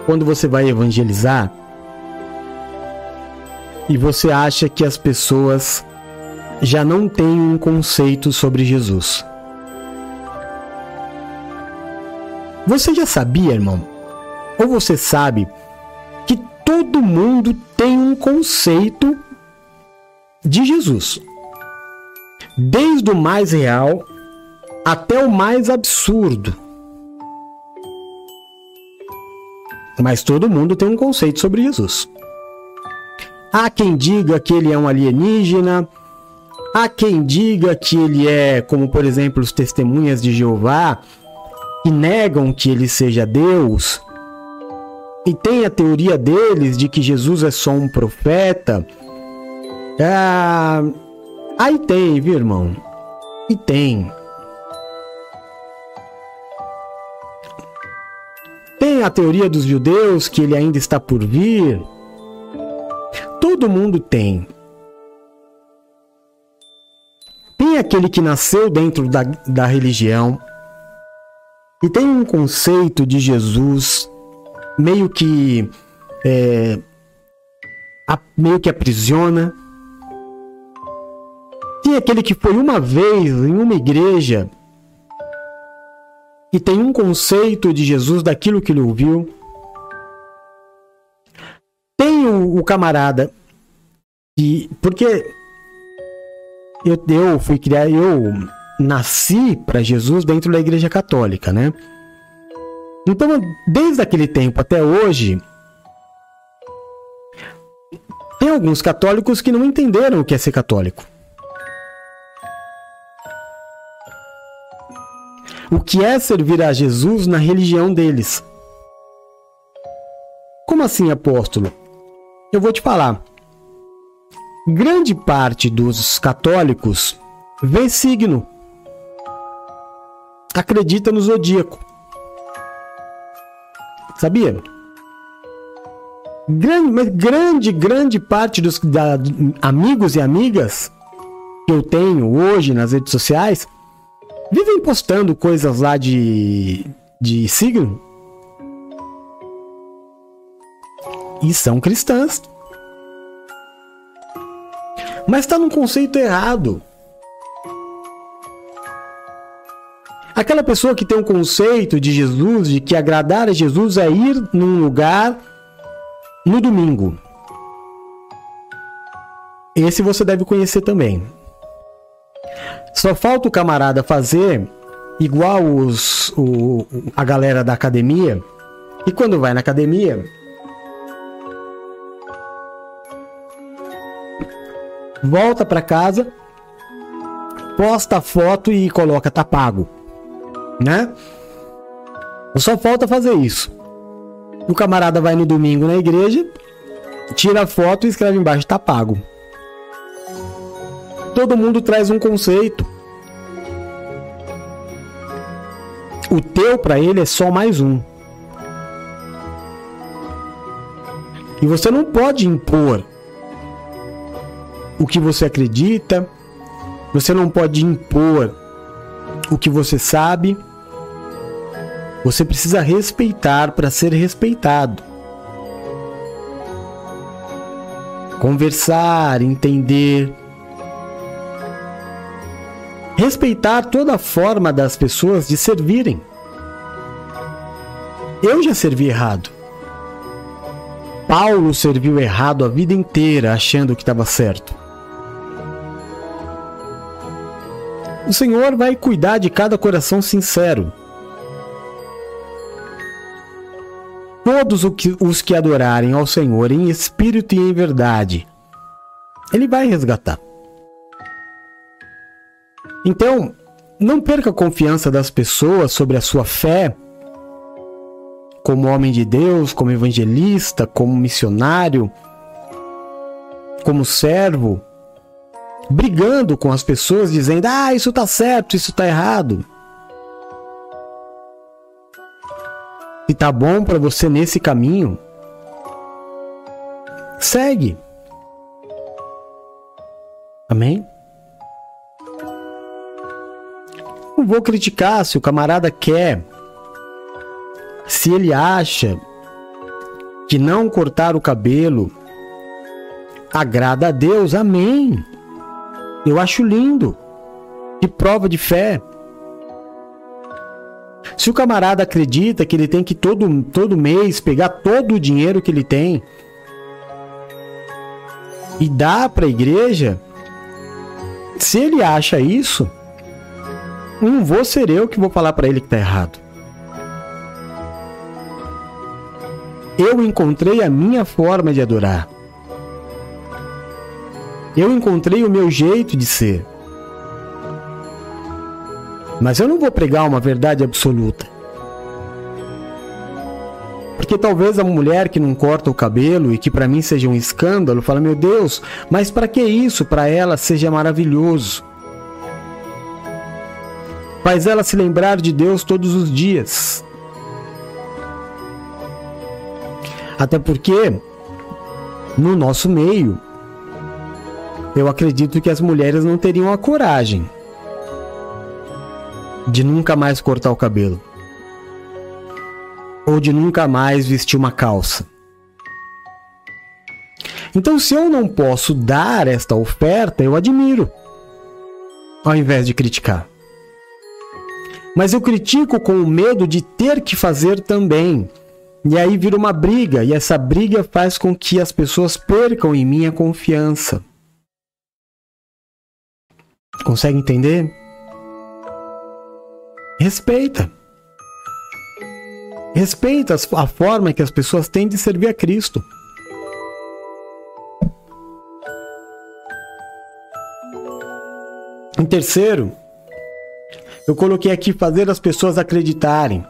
quando você vai evangelizar e você acha que as pessoas já não têm um conceito sobre Jesus. Você já sabia, irmão? Ou você sabe que todo mundo tem um conceito de Jesus? Desde o mais real até o mais absurdo. Mas todo mundo tem um conceito sobre Jesus. Há quem diga que ele é um alienígena, há quem diga que ele é, como por exemplo, os testemunhas de Jeová, que negam que ele seja Deus, e tem a teoria deles de que Jesus é só um profeta. Ah, aí tem, viu, irmão? E tem. Tem a teoria dos judeus que ele ainda está por vir. Todo mundo tem. Tem aquele que nasceu dentro da, da religião e tem um conceito de Jesus meio que é, a, meio que aprisiona. Tem aquele que foi uma vez em uma igreja e tem um conceito de Jesus daquilo que ele ouviu. Tem o, o camarada que. Porque eu, eu fui criar. Eu nasci para Jesus dentro da igreja católica, né? Então, desde aquele tempo até hoje, tem alguns católicos que não entenderam o que é ser católico. o que é servir a Jesus na religião deles. Como assim, apóstolo? Eu vou te falar. Grande parte dos católicos vê signo, acredita no zodíaco. Sabia? Grande, mas grande, grande parte dos da, amigos e amigas que eu tenho hoje nas redes sociais vivem postando coisas lá de, de signo. E são cristãs. Mas está num conceito errado. Aquela pessoa que tem um conceito de Jesus, de que agradar a Jesus é ir num lugar no domingo. Esse você deve conhecer também. Só falta o camarada fazer igual os, o, a galera da academia. E quando vai na academia, volta para casa, posta a foto e coloca tá pago, né? Só falta fazer isso. O camarada vai no domingo na igreja, tira a foto e escreve embaixo tá pago todo mundo traz um conceito. O teu para ele é só mais um. E você não pode impor o que você acredita, você não pode impor o que você sabe. Você precisa respeitar para ser respeitado. Conversar, entender, respeitar toda forma das pessoas de servirem. Eu já servi errado. Paulo serviu errado a vida inteira, achando que estava certo. O Senhor vai cuidar de cada coração sincero. Todos os que adorarem ao Senhor em espírito e em verdade, Ele vai resgatar. Então, não perca a confiança das pessoas sobre a sua fé como homem de Deus, como evangelista, como missionário, como servo, brigando com as pessoas dizendo: "Ah, isso tá certo, isso tá errado". Se tá bom para você nesse caminho, segue. Amém? vou criticar se o camarada quer, se ele acha que não cortar o cabelo agrada a Deus, amém. Eu acho lindo. Que prova de fé. Se o camarada acredita que ele tem que todo, todo mês pegar todo o dinheiro que ele tem e dar para a igreja, se ele acha isso, não vou ser eu que vou falar para ele que está errado. Eu encontrei a minha forma de adorar. Eu encontrei o meu jeito de ser. Mas eu não vou pregar uma verdade absoluta. Porque talvez a mulher que não corta o cabelo e que para mim seja um escândalo, fala: "Meu Deus, mas para que isso? Para ela seja maravilhoso." Faz ela se lembrar de Deus todos os dias. Até porque no nosso meio eu acredito que as mulheres não teriam a coragem de nunca mais cortar o cabelo ou de nunca mais vestir uma calça. Então, se eu não posso dar esta oferta, eu admiro, ao invés de criticar. Mas eu critico com o medo de ter que fazer também. E aí vira uma briga, e essa briga faz com que as pessoas percam em mim a confiança. Consegue entender? Respeita. Respeita a forma que as pessoas têm de servir a Cristo. Em terceiro, eu coloquei aqui fazer as pessoas acreditarem.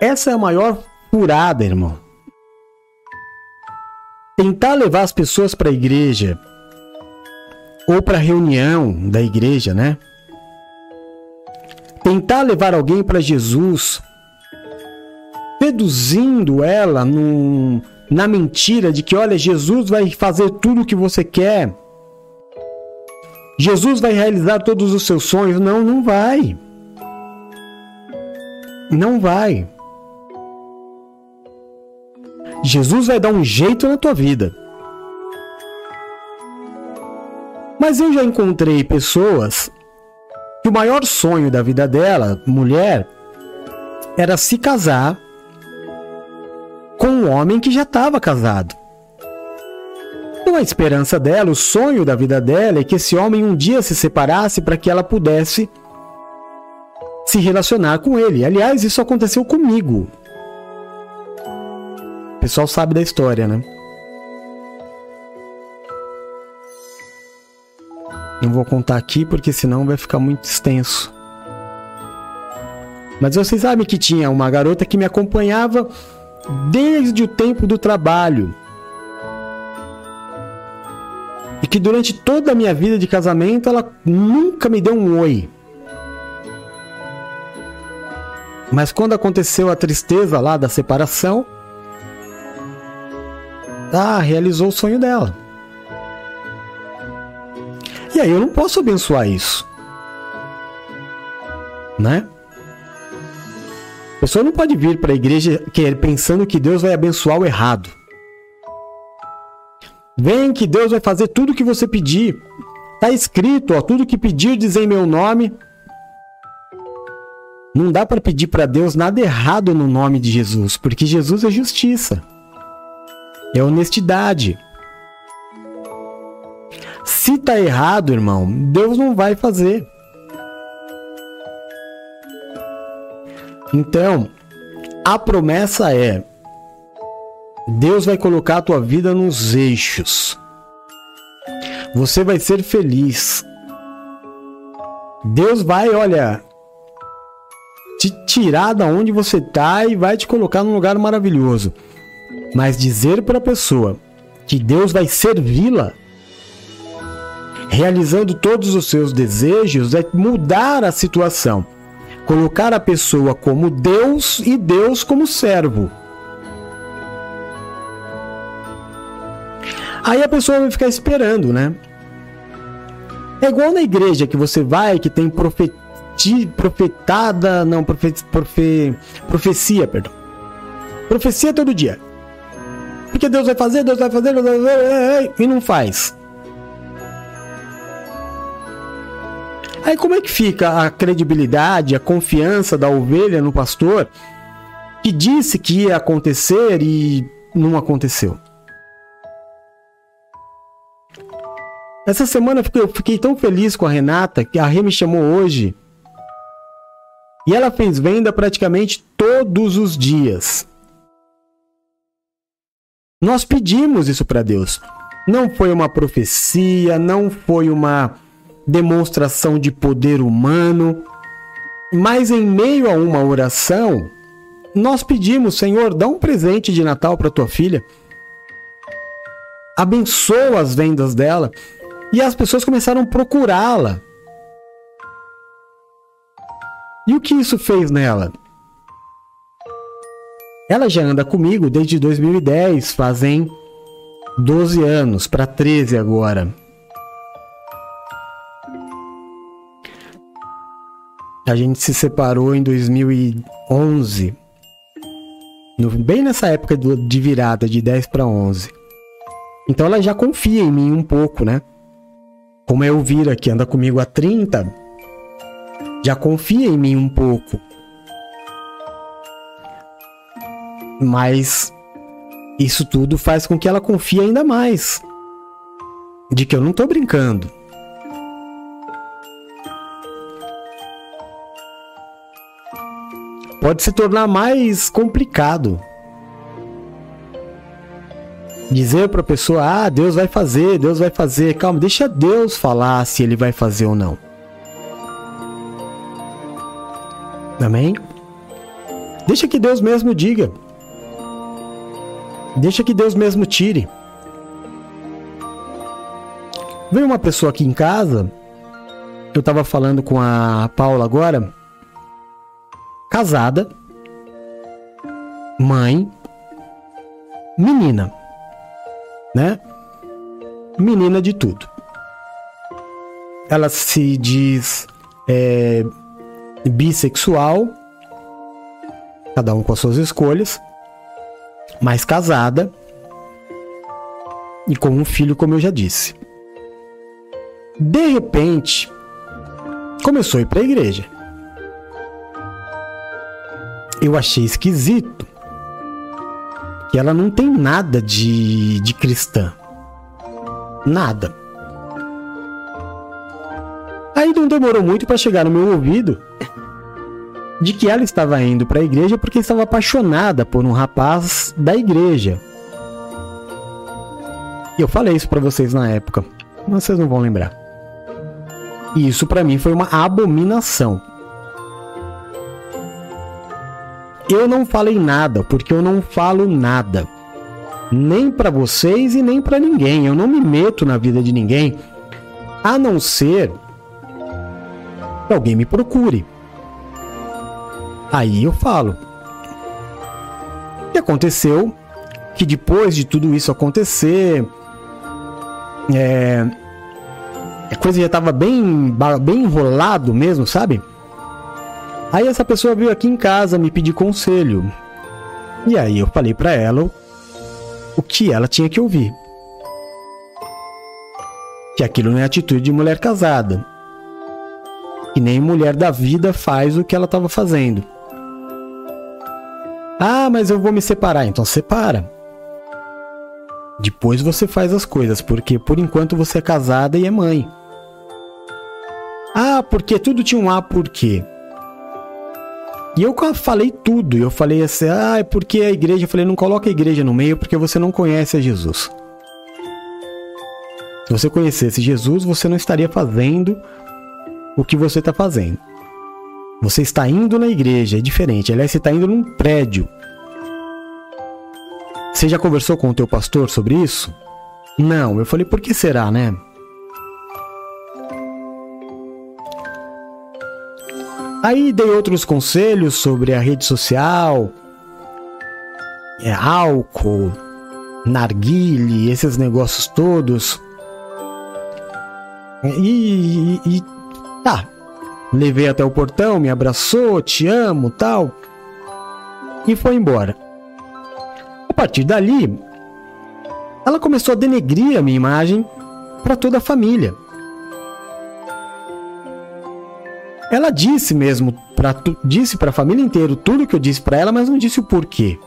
Essa é a maior furada, irmão. Tentar levar as pessoas para a igreja ou para a reunião da igreja, né? Tentar levar alguém para Jesus, seduzindo ela num, na mentira de que, olha, Jesus vai fazer tudo o que você quer. Jesus vai realizar todos os seus sonhos. Não, não vai. Não vai. Jesus vai dar um jeito na tua vida. Mas eu já encontrei pessoas que o maior sonho da vida dela, mulher, era se casar com um homem que já estava casado. Então a esperança dela, o sonho da vida dela é que esse homem um dia se separasse para que ela pudesse se relacionar com ele. Aliás, isso aconteceu comigo. O pessoal sabe da história, né? Não vou contar aqui porque senão vai ficar muito extenso. Mas vocês sabem que tinha uma garota que me acompanhava desde o tempo do trabalho. E que durante toda a minha vida de casamento ela nunca me deu um oi. Mas quando aconteceu a tristeza lá da separação, ah, realizou o sonho dela. E aí eu não posso abençoar isso. Né? A pessoa não pode vir para a igreja pensando que Deus vai abençoar o errado. Vem que Deus vai fazer tudo o que você pedir. Tá escrito, ó, tudo que pedir diz em meu nome. Não dá para pedir para Deus nada errado no nome de Jesus, porque Jesus é justiça. É honestidade. Se tá errado, irmão, Deus não vai fazer. Então, a promessa é: Deus vai colocar a tua vida nos eixos. Você vai ser feliz. Deus vai, olha, te tirar da onde você tá e vai te colocar num lugar maravilhoso. Mas dizer para a pessoa que Deus vai servi-la realizando todos os seus desejos, é mudar a situação. Colocar a pessoa como Deus e Deus como servo. Aí a pessoa vai ficar esperando, né? É igual na igreja que você vai, que tem profeti, profetada, não, profe, profe, profecia, perdão. Profecia todo dia. Porque Deus vai fazer, Deus vai fazer, Deus vai fazer, e não faz. Aí como é que fica a credibilidade, a confiança da ovelha no pastor que disse que ia acontecer e não aconteceu? Essa semana eu fiquei tão feliz com a Renata que a Rê me chamou hoje. E ela fez venda praticamente todos os dias. Nós pedimos isso para Deus. Não foi uma profecia, não foi uma demonstração de poder humano, mas em meio a uma oração, nós pedimos, Senhor, dá um presente de Natal para tua filha. Abençoa as vendas dela. E as pessoas começaram a procurá-la. E o que isso fez nela? Ela já anda comigo desde 2010, fazem 12 anos, para 13 agora. A gente se separou em 2011. No, bem nessa época do, de virada, de 10 para 11. Então ela já confia em mim um pouco, né? Como é Elvira, que anda comigo há 30, já confia em mim um pouco. Mas isso tudo faz com que ela confie ainda mais. De que eu não tô brincando. Pode se tornar mais complicado. Dizer para a pessoa, ah, Deus vai fazer, Deus vai fazer. Calma, deixa Deus falar se ele vai fazer ou não. Amém? Deixa que Deus mesmo diga. Deixa que Deus mesmo tire. Veio uma pessoa aqui em casa. Eu tava falando com a Paula agora. Casada. Mãe. Menina. Né? Menina de tudo. Ela se diz é, bissexual. Cada um com as suas escolhas mais casada e com um filho, como eu já disse. De repente, começou a ir para a igreja. Eu achei esquisito que ela não tem nada de, de cristã. Nada. Aí não demorou muito para chegar no meu ouvido de que ela estava indo para a igreja porque estava apaixonada por um rapaz da igreja. E eu falei isso para vocês na época, mas vocês não vão lembrar. E isso para mim foi uma abominação. Eu não falei nada porque eu não falo nada. Nem para vocês e nem para ninguém. Eu não me meto na vida de ninguém, a não ser que alguém me procure. Aí eu falo. Que aconteceu? Que depois de tudo isso acontecer, é, a coisa já estava bem, bem enrolado mesmo, sabe? Aí essa pessoa veio aqui em casa me pedir conselho. E aí eu falei para ela o que ela tinha que ouvir. Que aquilo não é atitude de mulher casada. Que nem mulher da vida faz o que ela estava fazendo. Ah, mas eu vou me separar. Então separa. Depois você faz as coisas, porque por enquanto você é casada e é mãe. Ah, porque tudo tinha um A por quê? E eu falei tudo. Eu falei assim, ah, é porque a igreja. Eu falei, não coloca a igreja no meio porque você não conhece a Jesus. Se você conhecesse Jesus, você não estaria fazendo o que você está fazendo. Você está indo na igreja, é diferente. Aliás, você está indo num prédio. Você já conversou com o teu pastor sobre isso? Não, eu falei, por que será, né? Aí dei outros conselhos sobre a rede social, é, álcool, narguile, esses negócios todos. E, e, e tá, Levei até o portão, me abraçou, te amo, tal. E foi embora. A partir dali, ela começou a denegrir a minha imagem para toda a família. Ela disse mesmo, pra, disse para a família inteira tudo que eu disse para ela, mas não disse o porquê.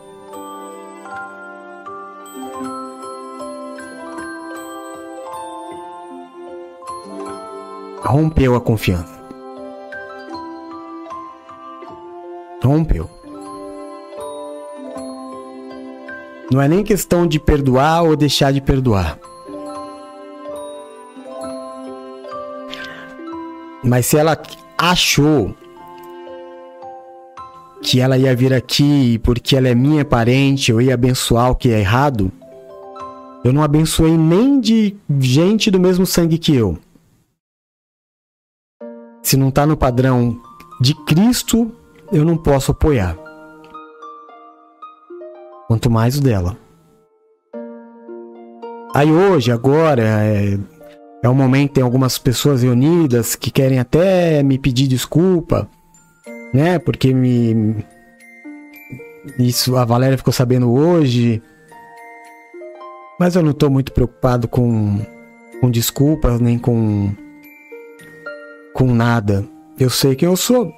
Rompeu a confiança. Rompeu. Não é nem questão de perdoar ou deixar de perdoar. Mas se ela achou que ela ia vir aqui porque ela é minha parente, eu ia abençoar o que é errado, eu não abençoei nem de gente do mesmo sangue que eu. Se não está no padrão de Cristo, eu não posso apoiar. Quanto mais o dela. Aí hoje, agora, é, é o momento, tem algumas pessoas reunidas que querem até me pedir desculpa, né? Porque me. Isso a Valéria ficou sabendo hoje. Mas eu não tô muito preocupado com, com desculpas, nem com. com nada. Eu sei quem eu sou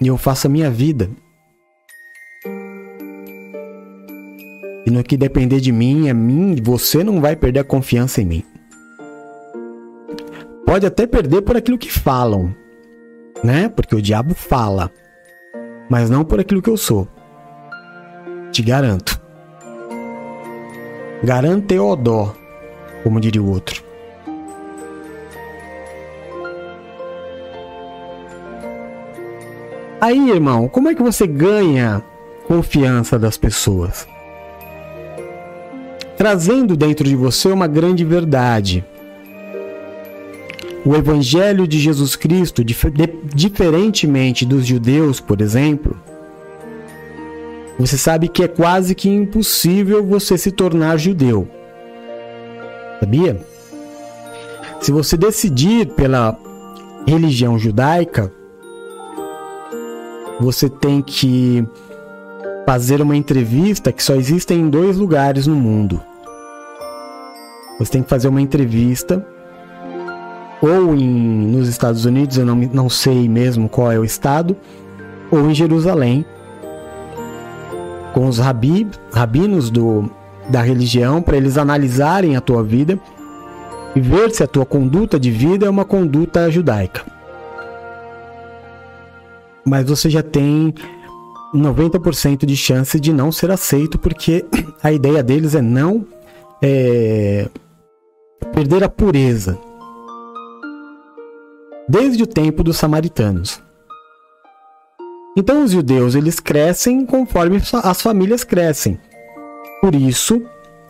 e eu faço a minha vida. E no que depender de mim, é mim, você não vai perder a confiança em mim pode até perder por aquilo que falam, né? Porque o diabo fala, mas não por aquilo que eu sou. Te garanto. Garante o dó, como diria o outro. Aí, irmão, como é que você ganha confiança das pessoas? Trazendo dentro de você uma grande verdade o Evangelho de Jesus Cristo, dif diferentemente dos judeus, por exemplo, você sabe que é quase que impossível você se tornar judeu. Sabia? Se você decidir pela religião judaica, você tem que fazer uma entrevista que só existe em dois lugares no mundo. Você tem que fazer uma entrevista ou em, nos Estados Unidos, eu não, não sei mesmo qual é o estado, ou em Jerusalém, com os rabi, rabinos do, da religião, para eles analisarem a tua vida e ver se a tua conduta de vida é uma conduta judaica. Mas você já tem 90% de chance de não ser aceito, porque a ideia deles é não é, perder a pureza desde o tempo dos samaritanos. Então os judeus eles crescem conforme as famílias crescem. Por isso,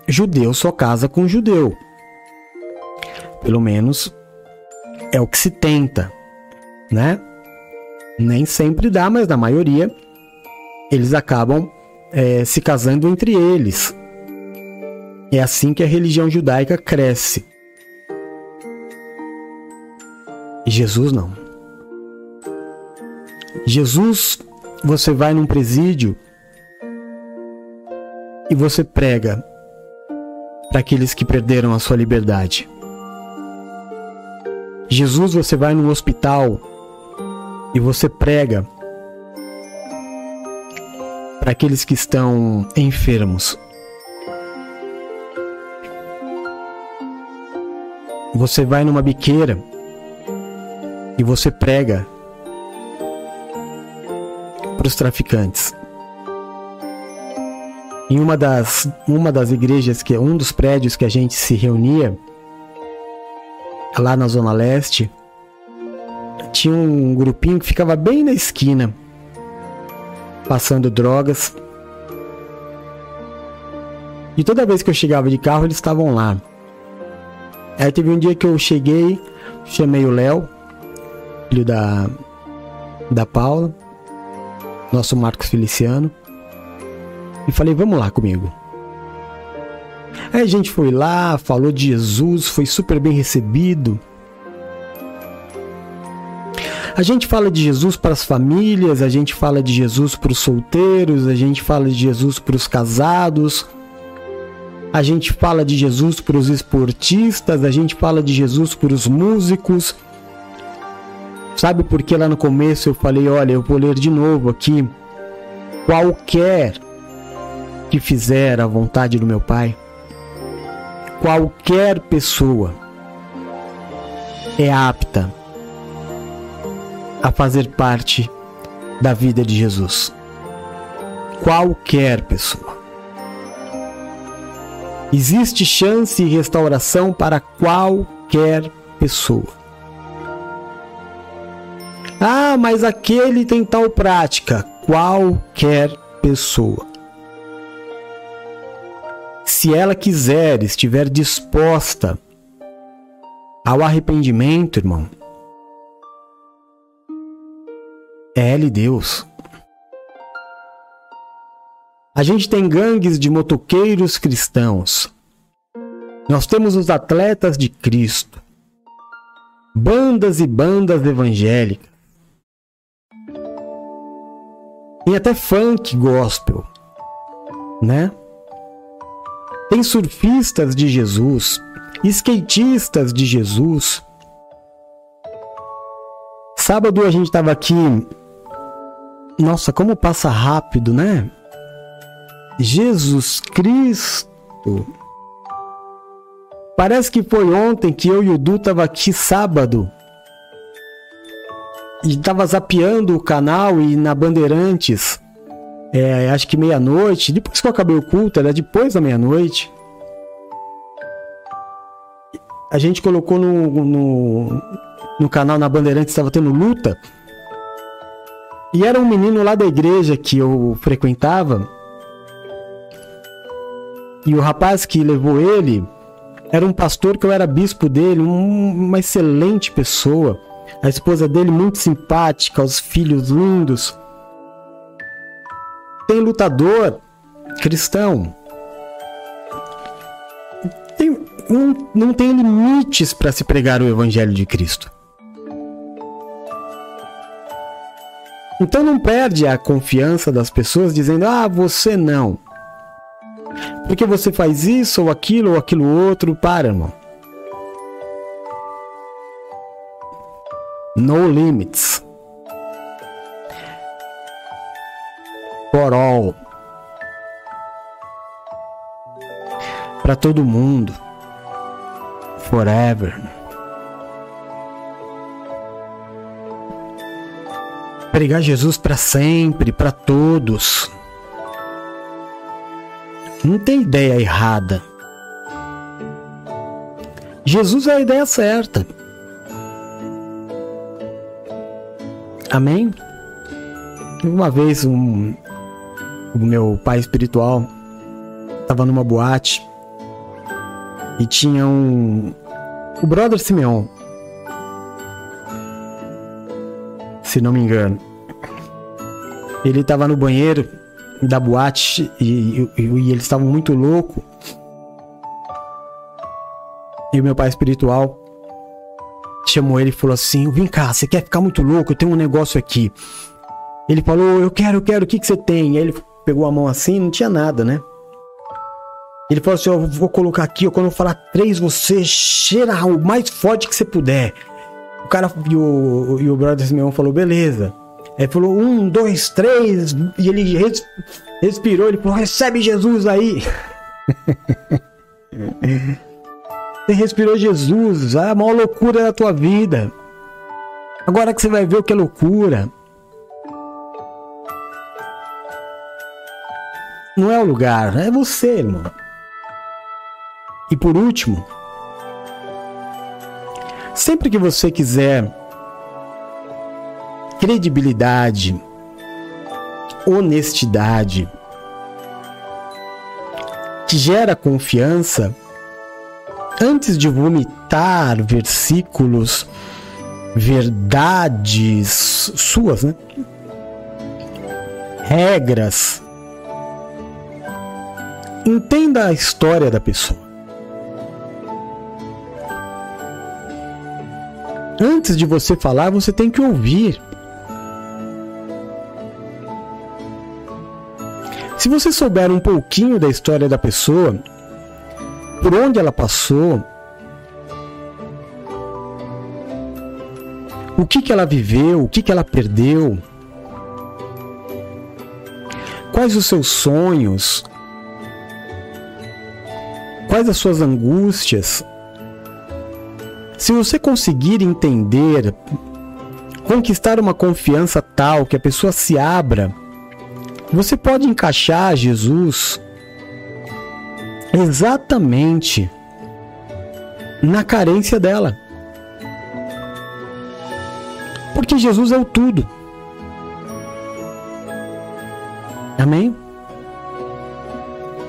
judeu só casa com judeu. Pelo menos é o que se tenta, né? Nem sempre dá, mas na maioria eles acabam é, se casando entre eles. É assim que a religião judaica cresce. Jesus não. Jesus, você vai num presídio e você prega para aqueles que perderam a sua liberdade. Jesus, você vai num hospital e você prega para aqueles que estão enfermos. Você vai numa biqueira e você prega para os traficantes. Em uma das, uma das igrejas, que um dos prédios que a gente se reunia, lá na Zona Leste, tinha um grupinho que ficava bem na esquina, passando drogas. E toda vez que eu chegava de carro, eles estavam lá. Aí teve um dia que eu cheguei, chamei o Léo, filho da, da Paula, nosso Marcos Feliciano, e falei: vamos lá comigo. Aí a gente foi lá, falou de Jesus, foi super bem recebido. A gente fala de Jesus para as famílias, a gente fala de Jesus para os solteiros, a gente fala de Jesus para os casados, a gente fala de Jesus para os esportistas, a gente fala de Jesus para os músicos. Sabe por que lá no começo eu falei, olha, eu vou ler de novo aqui. Qualquer que fizer a vontade do meu Pai, qualquer pessoa é apta a fazer parte da vida de Jesus. Qualquer pessoa. Existe chance e restauração para qualquer pessoa. Ah, mas aquele tem tal prática. Qualquer pessoa. Se ela quiser, estiver disposta ao arrependimento, irmão, é Ele Deus. A gente tem gangues de motoqueiros cristãos. Nós temos os atletas de Cristo. Bandas e bandas evangélicas. Tem até funk gospel, né? Tem surfistas de Jesus, skatistas de Jesus. Sábado a gente estava aqui. Nossa, como passa rápido, né? Jesus Cristo. Parece que foi ontem que eu e o Du tava aqui sábado e tava zapeando o canal e na Bandeirantes, é, acho que meia-noite, depois que eu acabei o culto, era depois da meia-noite. A gente colocou no, no, no canal na Bandeirantes, estava tendo luta. E era um menino lá da igreja que eu frequentava. E o rapaz que levou ele era um pastor que eu era bispo dele, um, uma excelente pessoa a esposa dele muito simpática, os filhos lindos. Tem lutador cristão. Tem, não, não tem limites para se pregar o evangelho de Cristo. Então não perde a confiança das pessoas dizendo: "Ah, você não". Porque você faz isso ou aquilo ou aquilo outro, para, irmão. No limits. For all. Para todo mundo. Forever. Pregar Jesus para sempre, para todos. Não tem ideia errada. Jesus é a ideia certa. Amém? Uma vez um, o meu pai espiritual estava numa boate e tinha um o brother Simeon, se não me engano. Ele estava no banheiro da boate e, e, e eles estavam muito louco. E o meu pai espiritual chamou ele e falou assim: Vem cá, você quer ficar muito louco? Eu tenho um negócio aqui. Ele falou: Eu quero, eu quero, o que, que você tem? Aí ele pegou a mão assim, não tinha nada, né? Ele falou assim: Eu vou colocar aqui, quando eu falar três, você cheira o mais forte que você puder. O cara e o, e o brother Simeão falou: Beleza. Aí falou: Um, dois, três. E ele res, respirou. Ele falou: Recebe Jesus aí. Respirou Jesus, a maior loucura da tua vida. Agora que você vai ver o que é loucura. Não é o lugar, é você, irmão. E por último, sempre que você quiser credibilidade, honestidade, que gera confiança, antes de vomitar versículos, verdades suas, né? Regras. Entenda a história da pessoa. antes de você falar, você tem que ouvir. Se você souber um pouquinho da história da pessoa, por onde ela passou, o que, que ela viveu, o que, que ela perdeu, quais os seus sonhos, quais as suas angústias. Se você conseguir entender, conquistar uma confiança tal que a pessoa se abra, você pode encaixar Jesus exatamente na carência dela. Porque Jesus é o tudo. Amém?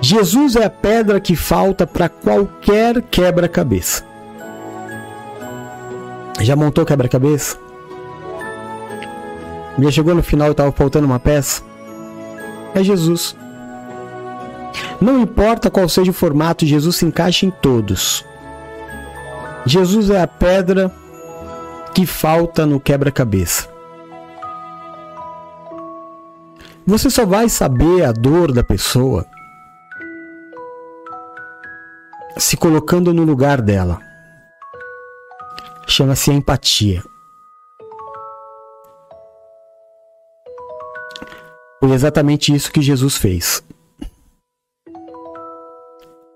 Jesus é a pedra que falta para qualquer quebra-cabeça. Já montou quebra-cabeça? Já chegou no final e estava faltando uma peça? É Jesus. Não importa qual seja o formato, Jesus se encaixa em todos. Jesus é a pedra que falta no quebra-cabeça. Você só vai saber a dor da pessoa se colocando no lugar dela. Chama-se empatia. Foi exatamente isso que Jesus fez.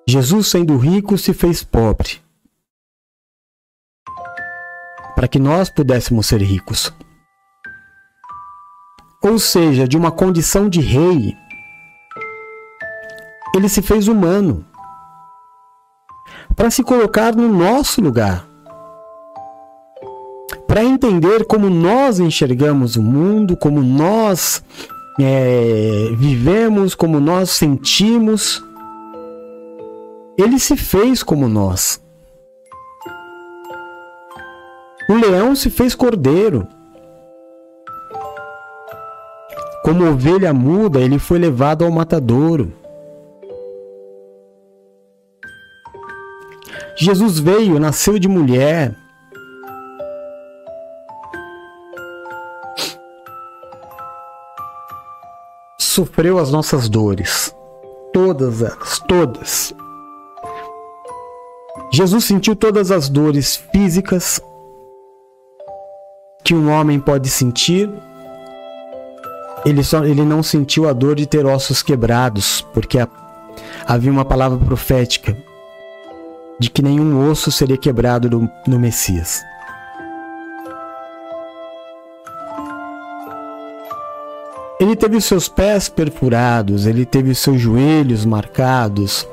Jesus, sendo rico, se fez pobre para que nós pudéssemos ser ricos ou seja, de uma condição de rei, ele se fez humano para se colocar no nosso lugar, para entender como nós enxergamos o mundo, como nós é, vivemos, como nós sentimos. Ele se fez como nós. O leão se fez cordeiro. Como ovelha muda, ele foi levado ao matadouro. Jesus veio, nasceu de mulher. Sofreu as nossas dores. Todas elas, todas. Jesus sentiu todas as dores físicas que um homem pode sentir ele, só, ele não sentiu a dor de ter ossos quebrados, porque a, havia uma palavra profética de que nenhum osso seria quebrado no, no Messias. Ele teve os seus pés perfurados, ele teve os seus joelhos marcados,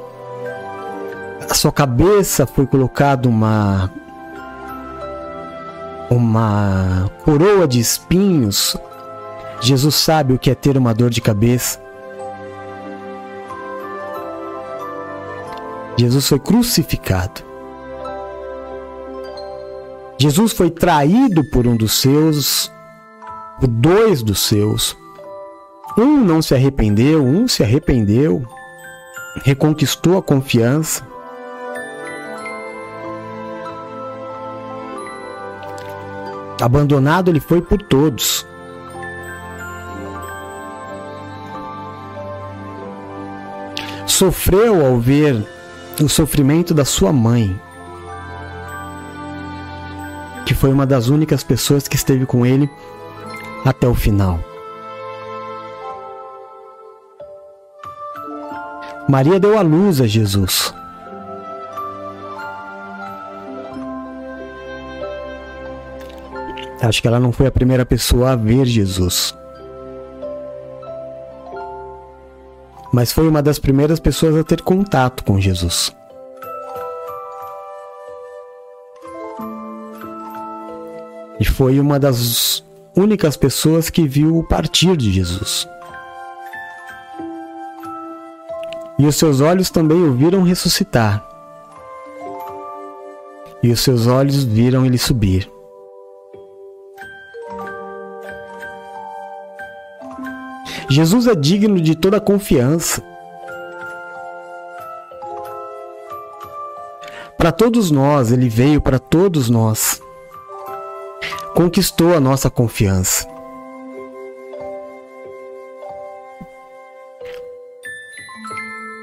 a sua cabeça foi colocada uma uma coroa de espinhos Jesus sabe o que é ter uma dor de cabeça. Jesus foi crucificado. Jesus foi traído por um dos seus, por dois dos seus. Um não se arrependeu, um se arrependeu, reconquistou a confiança. Abandonado ele foi por todos. sofreu ao ver o sofrimento da sua mãe, que foi uma das únicas pessoas que esteve com ele até o final. Maria deu a luz a Jesus. Acho que ela não foi a primeira pessoa a ver Jesus. mas foi uma das primeiras pessoas a ter contato com Jesus. E foi uma das únicas pessoas que viu o partir de Jesus. E os seus olhos também o viram ressuscitar. E os seus olhos viram ele subir. Jesus é digno de toda confiança. Para todos nós, ele veio para todos nós. conquistou a nossa confiança.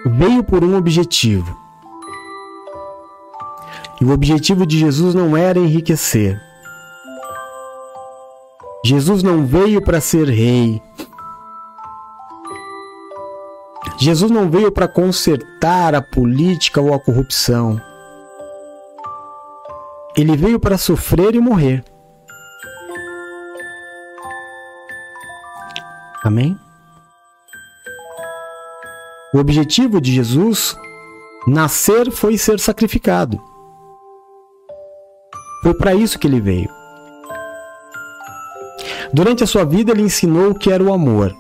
Veio por um objetivo. E o objetivo de Jesus não era enriquecer. Jesus não veio para ser rei. Jesus não veio para consertar a política ou a corrupção. Ele veio para sofrer e morrer. Amém? O objetivo de Jesus nascer foi ser sacrificado. Foi para isso que ele veio. Durante a sua vida, ele ensinou o que era o amor.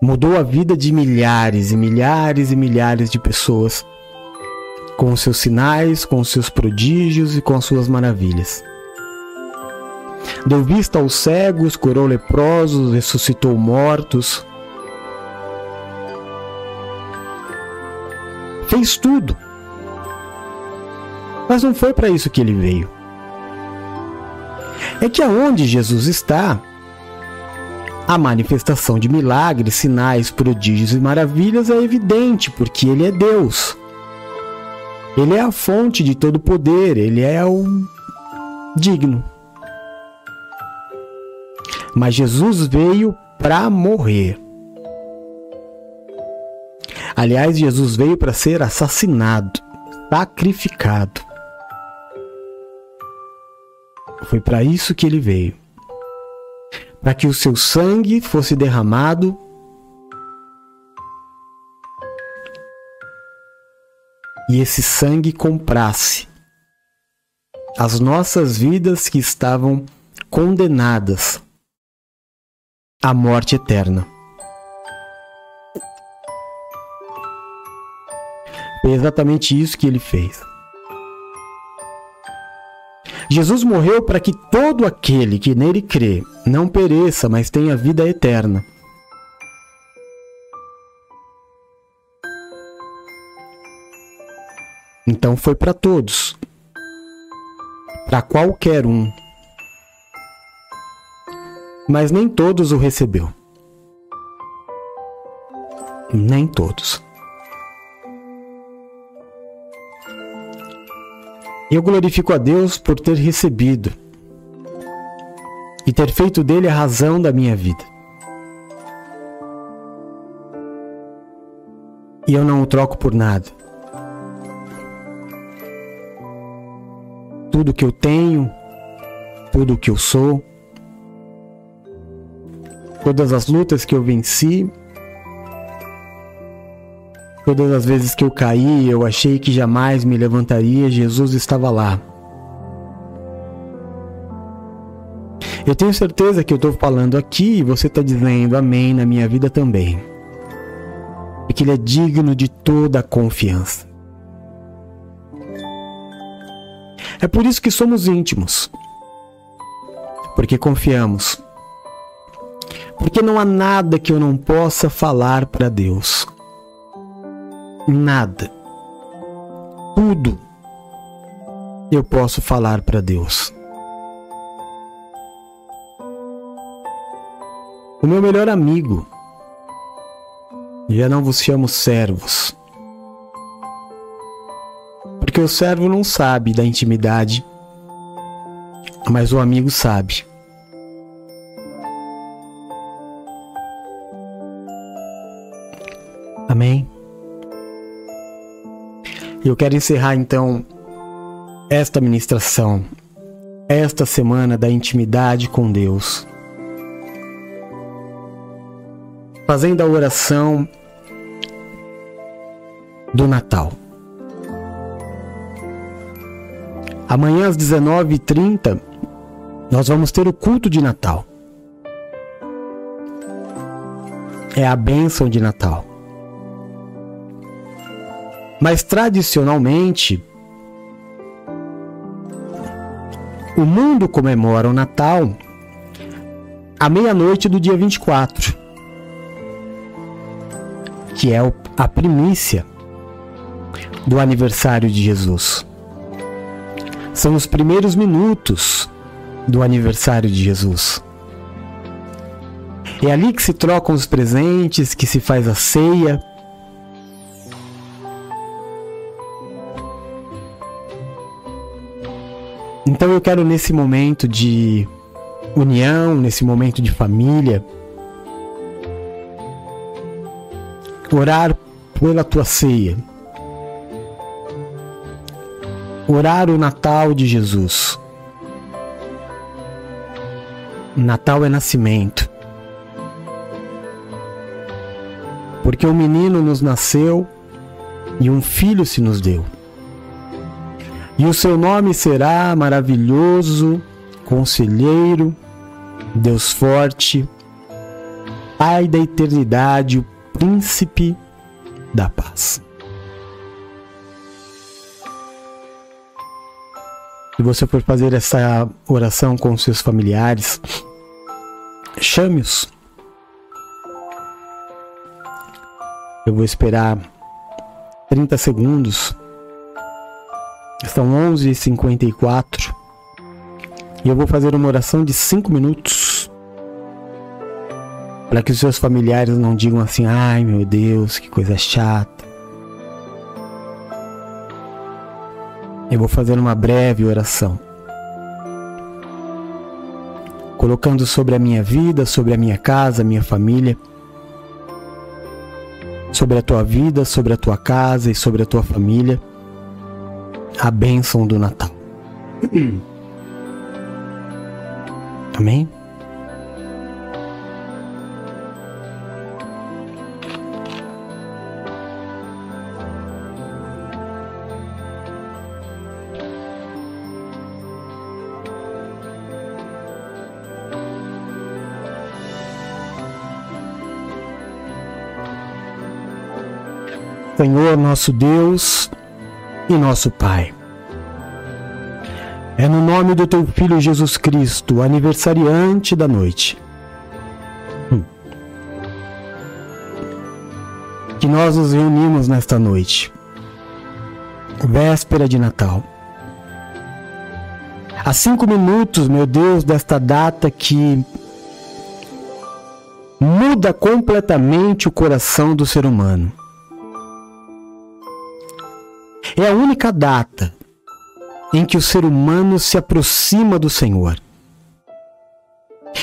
Mudou a vida de milhares e milhares e milhares de pessoas com os seus sinais, com os seus prodígios e com as suas maravilhas. Deu vista aos cegos, curou leprosos, ressuscitou mortos. Fez tudo. Mas não foi para isso que ele veio. É que aonde Jesus está, a manifestação de milagres, sinais, prodígios e maravilhas é evidente, porque ele é Deus. Ele é a fonte de todo poder, ele é o digno. Mas Jesus veio para morrer. Aliás, Jesus veio para ser assassinado, sacrificado. Foi para isso que ele veio. Para que o seu sangue fosse derramado e esse sangue comprasse as nossas vidas que estavam condenadas à morte eterna. Foi exatamente isso que ele fez. Jesus morreu para que todo aquele que nele crê não pereça, mas tenha vida eterna. Então foi para todos, para qualquer um. Mas nem todos o recebeu. Nem todos. Eu glorifico a Deus por ter recebido e ter feito dele a razão da minha vida. E eu não o troco por nada. tudo que eu tenho, tudo que eu sou, todas as lutas que eu venci, todas as vezes que eu caí, eu achei que jamais me levantaria, Jesus estava lá. Eu tenho certeza que eu estou falando aqui e você está dizendo amém na minha vida também. Porque Ele é digno de toda a confiança. É por isso que somos íntimos. Porque confiamos. Porque não há nada que eu não possa falar para Deus. Nada. Tudo eu posso falar para Deus. O meu melhor amigo. Já não vos chamo servos, porque o servo não sabe da intimidade, mas o amigo sabe. Amém? Eu quero encerrar então esta ministração, esta semana da intimidade com Deus, fazendo a oração do Natal. Amanhã às 19h30 nós vamos ter o culto de Natal. É a bênção de Natal. Mas tradicionalmente, o mundo comemora o Natal à meia-noite do dia 24, que é a primícia do aniversário de Jesus. São os primeiros minutos do aniversário de Jesus. É ali que se trocam os presentes, que se faz a ceia. Então eu quero nesse momento de união, nesse momento de família, orar pela tua ceia. Orar o Natal de Jesus. Natal é nascimento. Porque um menino nos nasceu e um filho se nos deu. E o seu nome será maravilhoso, conselheiro, Deus forte, Pai da eternidade, o príncipe da paz. Se você for fazer essa oração com seus familiares, chame-os Eu vou esperar 30 segundos. São 11h54. E eu vou fazer uma oração de 5 minutos. Para que os seus familiares não digam assim: ai meu Deus, que coisa chata. Eu vou fazer uma breve oração. Colocando sobre a minha vida, sobre a minha casa, minha família sobre a tua vida, sobre a tua casa e sobre a tua família a bênção do Natal. Amém? Senhor nosso Deus e nosso Pai. É no nome do teu Filho Jesus Cristo, aniversariante da noite, hum, que nós nos reunimos nesta noite, véspera de Natal. Há cinco minutos, meu Deus, desta data que muda completamente o coração do ser humano. É a única data em que o ser humano se aproxima do Senhor.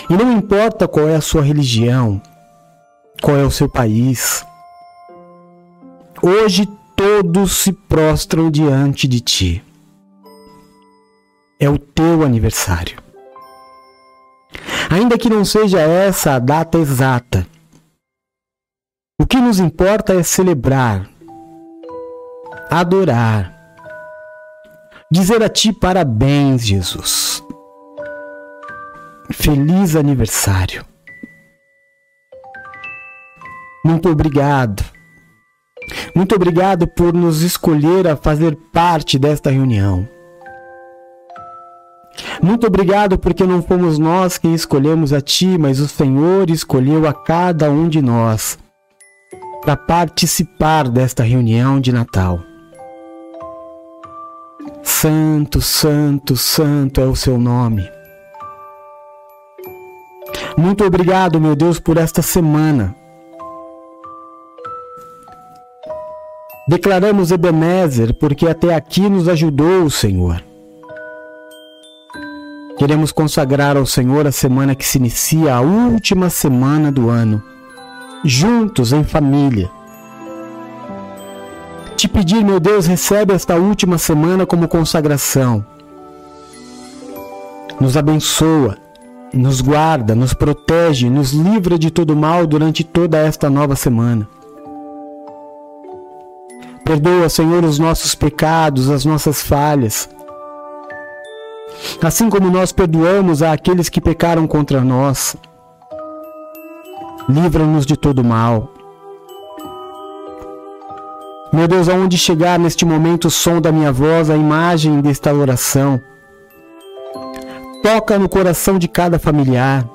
E não importa qual é a sua religião, qual é o seu país, hoje todos se prostram diante de ti. É o teu aniversário. Ainda que não seja essa a data exata, o que nos importa é celebrar adorar, dizer a Ti parabéns, Jesus. Feliz aniversário. Muito obrigado. Muito obrigado por nos escolher a fazer parte desta reunião. Muito obrigado porque não fomos nós quem escolhemos a Ti, mas o Senhor escolheu a cada um de nós para participar desta reunião de Natal. Santo, Santo, Santo é o seu nome. Muito obrigado, meu Deus, por esta semana. Declaramos Ebenezer, porque até aqui nos ajudou o Senhor. Queremos consagrar ao Senhor a semana que se inicia, a última semana do ano, juntos em família te pedir, meu Deus, recebe esta última semana como consagração. Nos abençoa, nos guarda, nos protege, nos livra de todo mal durante toda esta nova semana. Perdoa, Senhor, os nossos pecados, as nossas falhas. Assim como nós perdoamos a aqueles que pecaram contra nós. Livra-nos de todo mal. Meu Deus, aonde chegar neste momento o som da minha voz, a imagem desta oração. Toca no coração de cada familiar.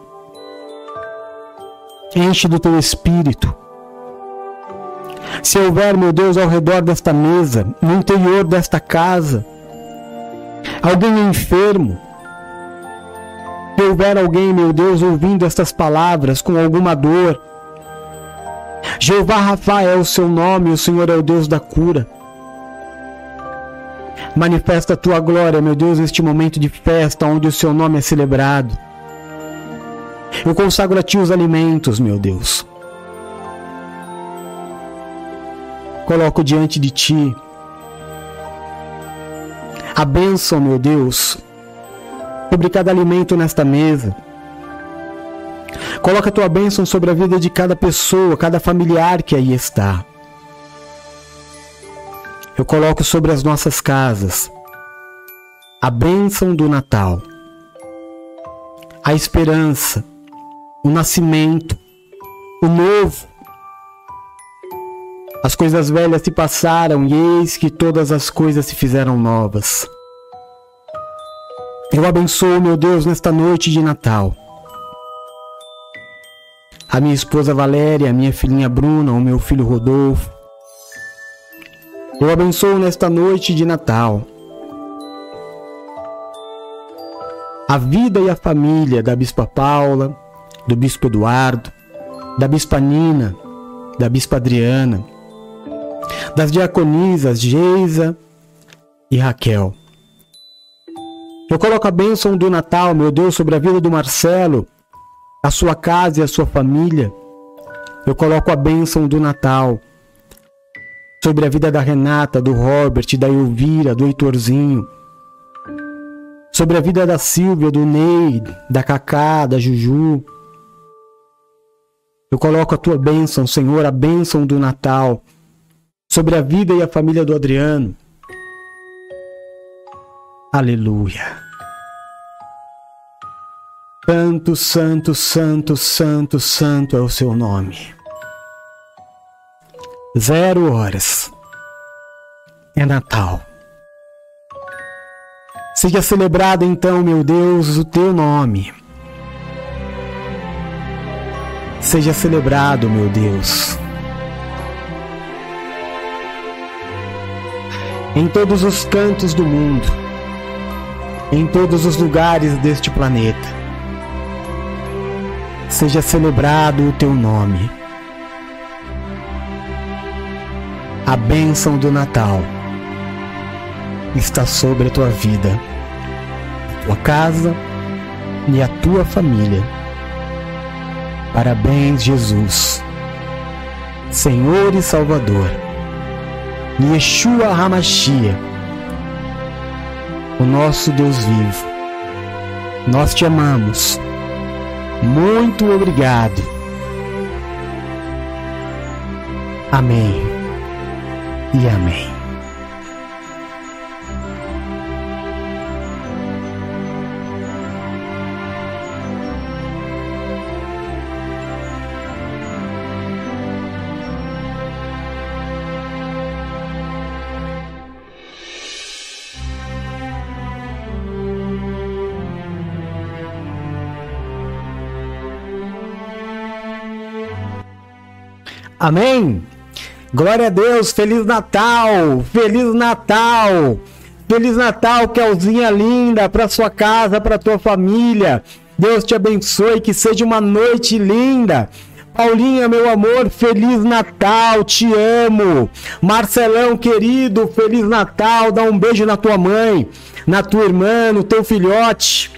Enche do teu espírito. Se houver, meu Deus, ao redor desta mesa, no interior desta casa, alguém enfermo. Se houver alguém, meu Deus, ouvindo estas palavras com alguma dor, Jeová Rafael é o seu nome, o Senhor é o Deus da cura. Manifesta a tua glória, meu Deus, neste momento de festa onde o seu nome é celebrado. Eu consagro a ti os alimentos, meu Deus. Coloco diante de ti a bênção, meu Deus, sobre cada alimento nesta mesa. Coloca a tua bênção sobre a vida de cada pessoa, cada familiar que aí está. Eu coloco sobre as nossas casas a bênção do Natal, a esperança, o nascimento, o novo. As coisas velhas se passaram e eis que todas as coisas se fizeram novas. Eu abençoo, meu Deus, nesta noite de Natal. A minha esposa Valéria, a minha filhinha Bruna, o meu filho Rodolfo. Eu abençoo nesta noite de Natal a vida e a família da Bispa Paula, do Bispo Eduardo, da Bispa Nina, da Bispa Adriana, das diaconisas Geisa e Raquel. Eu coloco a bênção do Natal, meu Deus, sobre a vida do Marcelo, a sua casa e a sua família. Eu coloco a bênção do Natal sobre a vida da Renata, do Robert, da Elvira, do Heitorzinho. Sobre a vida da Silvia, do Ney, da Cacá, da Juju. Eu coloco a tua bênção, Senhor, a bênção do Natal sobre a vida e a família do Adriano. Aleluia. Santo, santo, santo, santo, santo é o seu nome. Zero horas. É Natal. Seja celebrado então, meu Deus, o teu nome. Seja celebrado, meu Deus em todos os cantos do mundo, em todos os lugares deste planeta. Seja celebrado o teu nome. A bênção do Natal está sobre a tua vida, a tua casa e a tua família. Parabéns, Jesus, Senhor e Salvador. Yeshua Hamashia, o nosso Deus vivo. Nós te amamos. Muito obrigado. Amém e amém. Amém? Glória a Deus, Feliz Natal! Feliz Natal! Feliz Natal, Kelzinha linda, para sua casa, para tua família. Deus te abençoe, que seja uma noite linda. Paulinha, meu amor, Feliz Natal, te amo. Marcelão, querido, Feliz Natal, dá um beijo na tua mãe, na tua irmã, no teu filhote.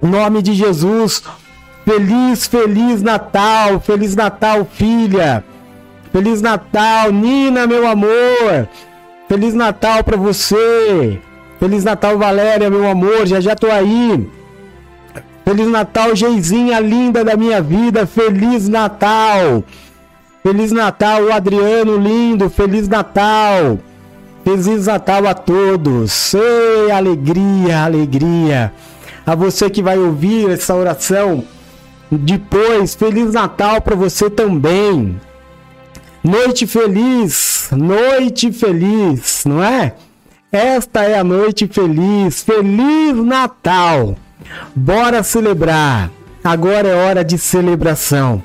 Em nome de Jesus, feliz, feliz Natal, Feliz Natal, filha. Feliz Natal, Nina, meu amor. Feliz Natal para você. Feliz Natal, Valéria, meu amor. Já já tô aí. Feliz Natal, Geizinha linda da minha vida. Feliz Natal. Feliz Natal, Adriano lindo. Feliz Natal. Feliz Natal a todos. Ei, alegria, alegria. A você que vai ouvir essa oração depois, Feliz Natal para você também. Noite feliz, noite feliz, não é? Esta é a noite feliz, feliz Natal. Bora celebrar. Agora é hora de celebração.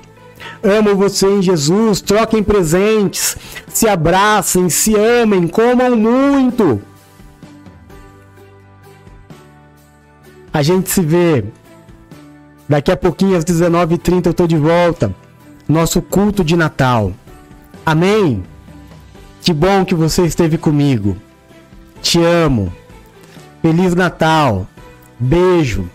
Amo você em Jesus, troquem presentes, se abracem, se amem, comam muito. A gente se vê. Daqui a pouquinho, às 19h30, eu tô de volta. Nosso culto de Natal. Amém? Que bom que você esteve comigo. Te amo. Feliz Natal. Beijo.